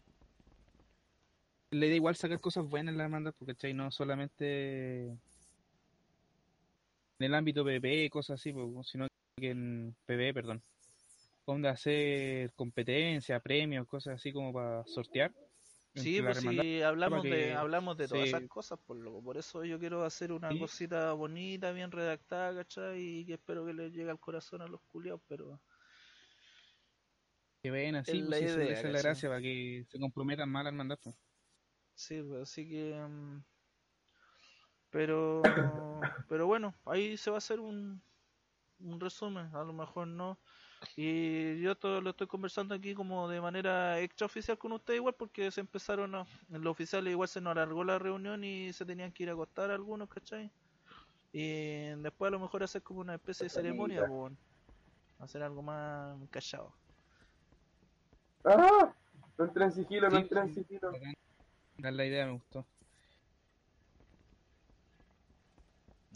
le da igual sacar cosas buenas en la hermandad, porque ¿cachai? no solamente en el ámbito PvP, cosas así, pues, sino que en PvE, perdón, donde hacer competencia, premios, cosas así como para sortear. Sí, pues si hablamos de, hablamos de todas se- esas cosas, por loco, por eso yo quiero hacer una Sí. cosita bonita, bien redactada, ¿cachai? Y que espero que les llegue al corazón a los culiados, pero... Que ven así, es pues, la sí, idea, esa es la gracia, para que se comprometan más a la hermandad. pues. Sí, pues, así que... mm, Pero... Pero bueno, ahí se va a hacer un, un resumen, a lo mejor no. Y yo todo lo estoy conversando aquí como de manera extraoficial con usted igual porque se empezaron a... En lo oficial igual se nos alargó la reunión y se tenían que ir a acostar algunos, ¿cachai? Y después a lo mejor hacer como una especie de ceremonia, pues, bueno. hacer algo más callado. Ah, no entré en sigilo, no Sí, entré en sí. sigilo. La idea me gustó.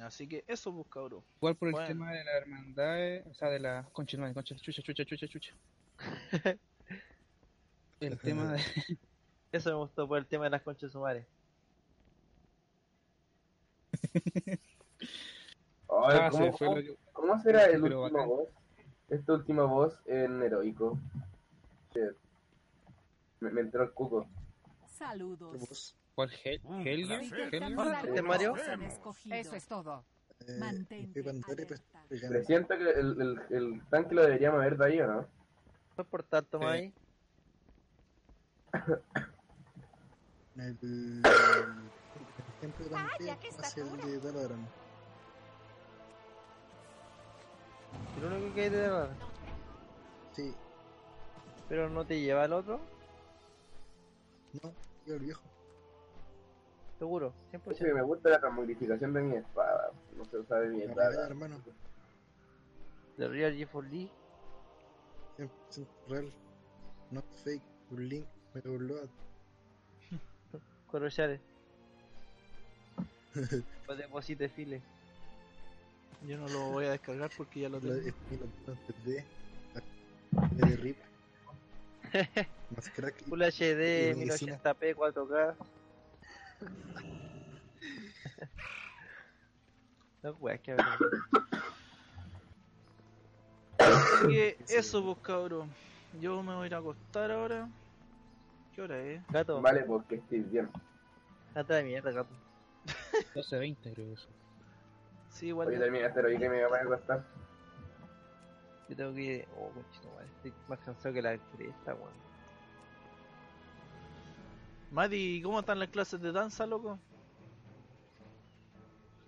Así que eso, pues cabrón. Igual por el Bueno. tema de la hermandad, eh, o sea, de la concha, no, concha, chucha, chucha, chucha, chucha. El tema de, Eso me gustó por el tema de las conchas sumares. Ay, Ah, ¿cómo, sí, fue cómo- lo que- cómo será el Pero último bacán. boss? Este último boss en heroico. Me, me entró el cuco. Saludos. ¿Cuál? Hel? ¿Este Mario? Eso es todo. eh, Mantente. Presiento que el, el, el tanque lo deberíamos haber de ahí, ¿o no? Fue por tanto. El, el de qué hacia el de. El único que hay de. Sí, Pero no te lleva al otro, no, yo el viejo. Seguro, Es 100%. que me gusta la transmogrificación de mi espada. No se usa de mi La espada. realidad, hermano. De Real GeForce Lee. 100% real. Not fake. Un link. Me download. Corrochales. Pues deposite file. Yo no lo voy a descargar porque ya lo tengo. estilo 3D. La de RIP. Más crack. Full HD, y medicina. 1080p, 4K. No, weas, que. Así que eso, pues cabrón. yo me voy a ir a acostar ahora. ¿Qué hora es? Gato, Vale, porque estoy bien. gato de mierda, gato. 12.20 creo que eso. Sí, igual. Oye, terminaste lo que me voy a acostar. Yo tengo que ir. Oh, conchito, madre. Estoy más cansado que la cresta, weón. Mati, ¿cómo están las clases de danza, loco?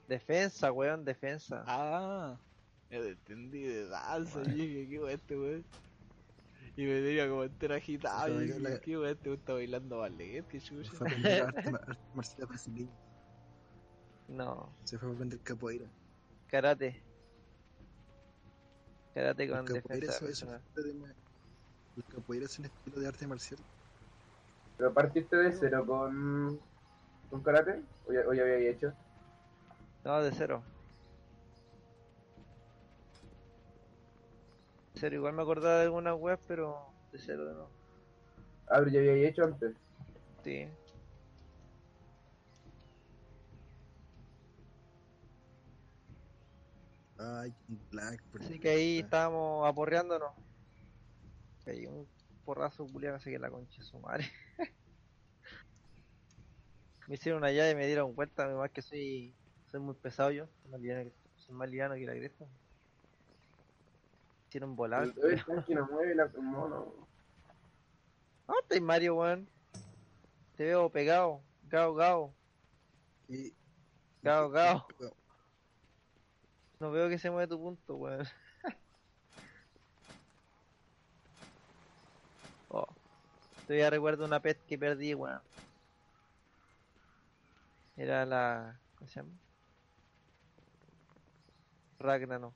Defensa, weón, defensa. Ah, te entendí de danza. Y dije, qué weón este weón. Y me tenía como entero agitado. Y me dije, qué weón este weón está bailando ballet, qué chucha. Fue a aprender arte, ma- arte marcial brasileño. No, Se fue a aprender capoeira. karate. Karate con defensa. eso, eso Los capoeira es un estilo de arte marcial. ¿Pero partiste de cero con, con karate? ¿O ya, o ya había hecho? No, de cero. De cero, igual me acordaba de algunas webs, pero de cero de no. Ah, pero ya había hecho antes. Sí. Ay, Black. por Así que ahí estábamos aporreándonos. Ahí un porrazo culiado así que la concha su madre. me hicieron una llave y me dieron cuenta, además que soy, soy muy pesado yo. Soy más liviano que, soy más liviano que la cresta. Hicieron volar. ¿Dónde estáis Mario, weón? Te veo pegado. Gao, gao. Y- Gao, gao. No veo que se mueve tu punto, weón. oh. Todavía recuerdo una pet que perdí, weón. Era la. ¿Cómo se llama? Ragnano.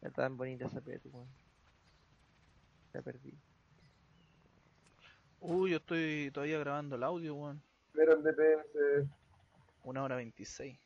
Era tan bonita esa pet, weón. La perdí. Uy, yo estoy todavía grabando el audio, weón. Pero en DPS. Una hora veintiséis.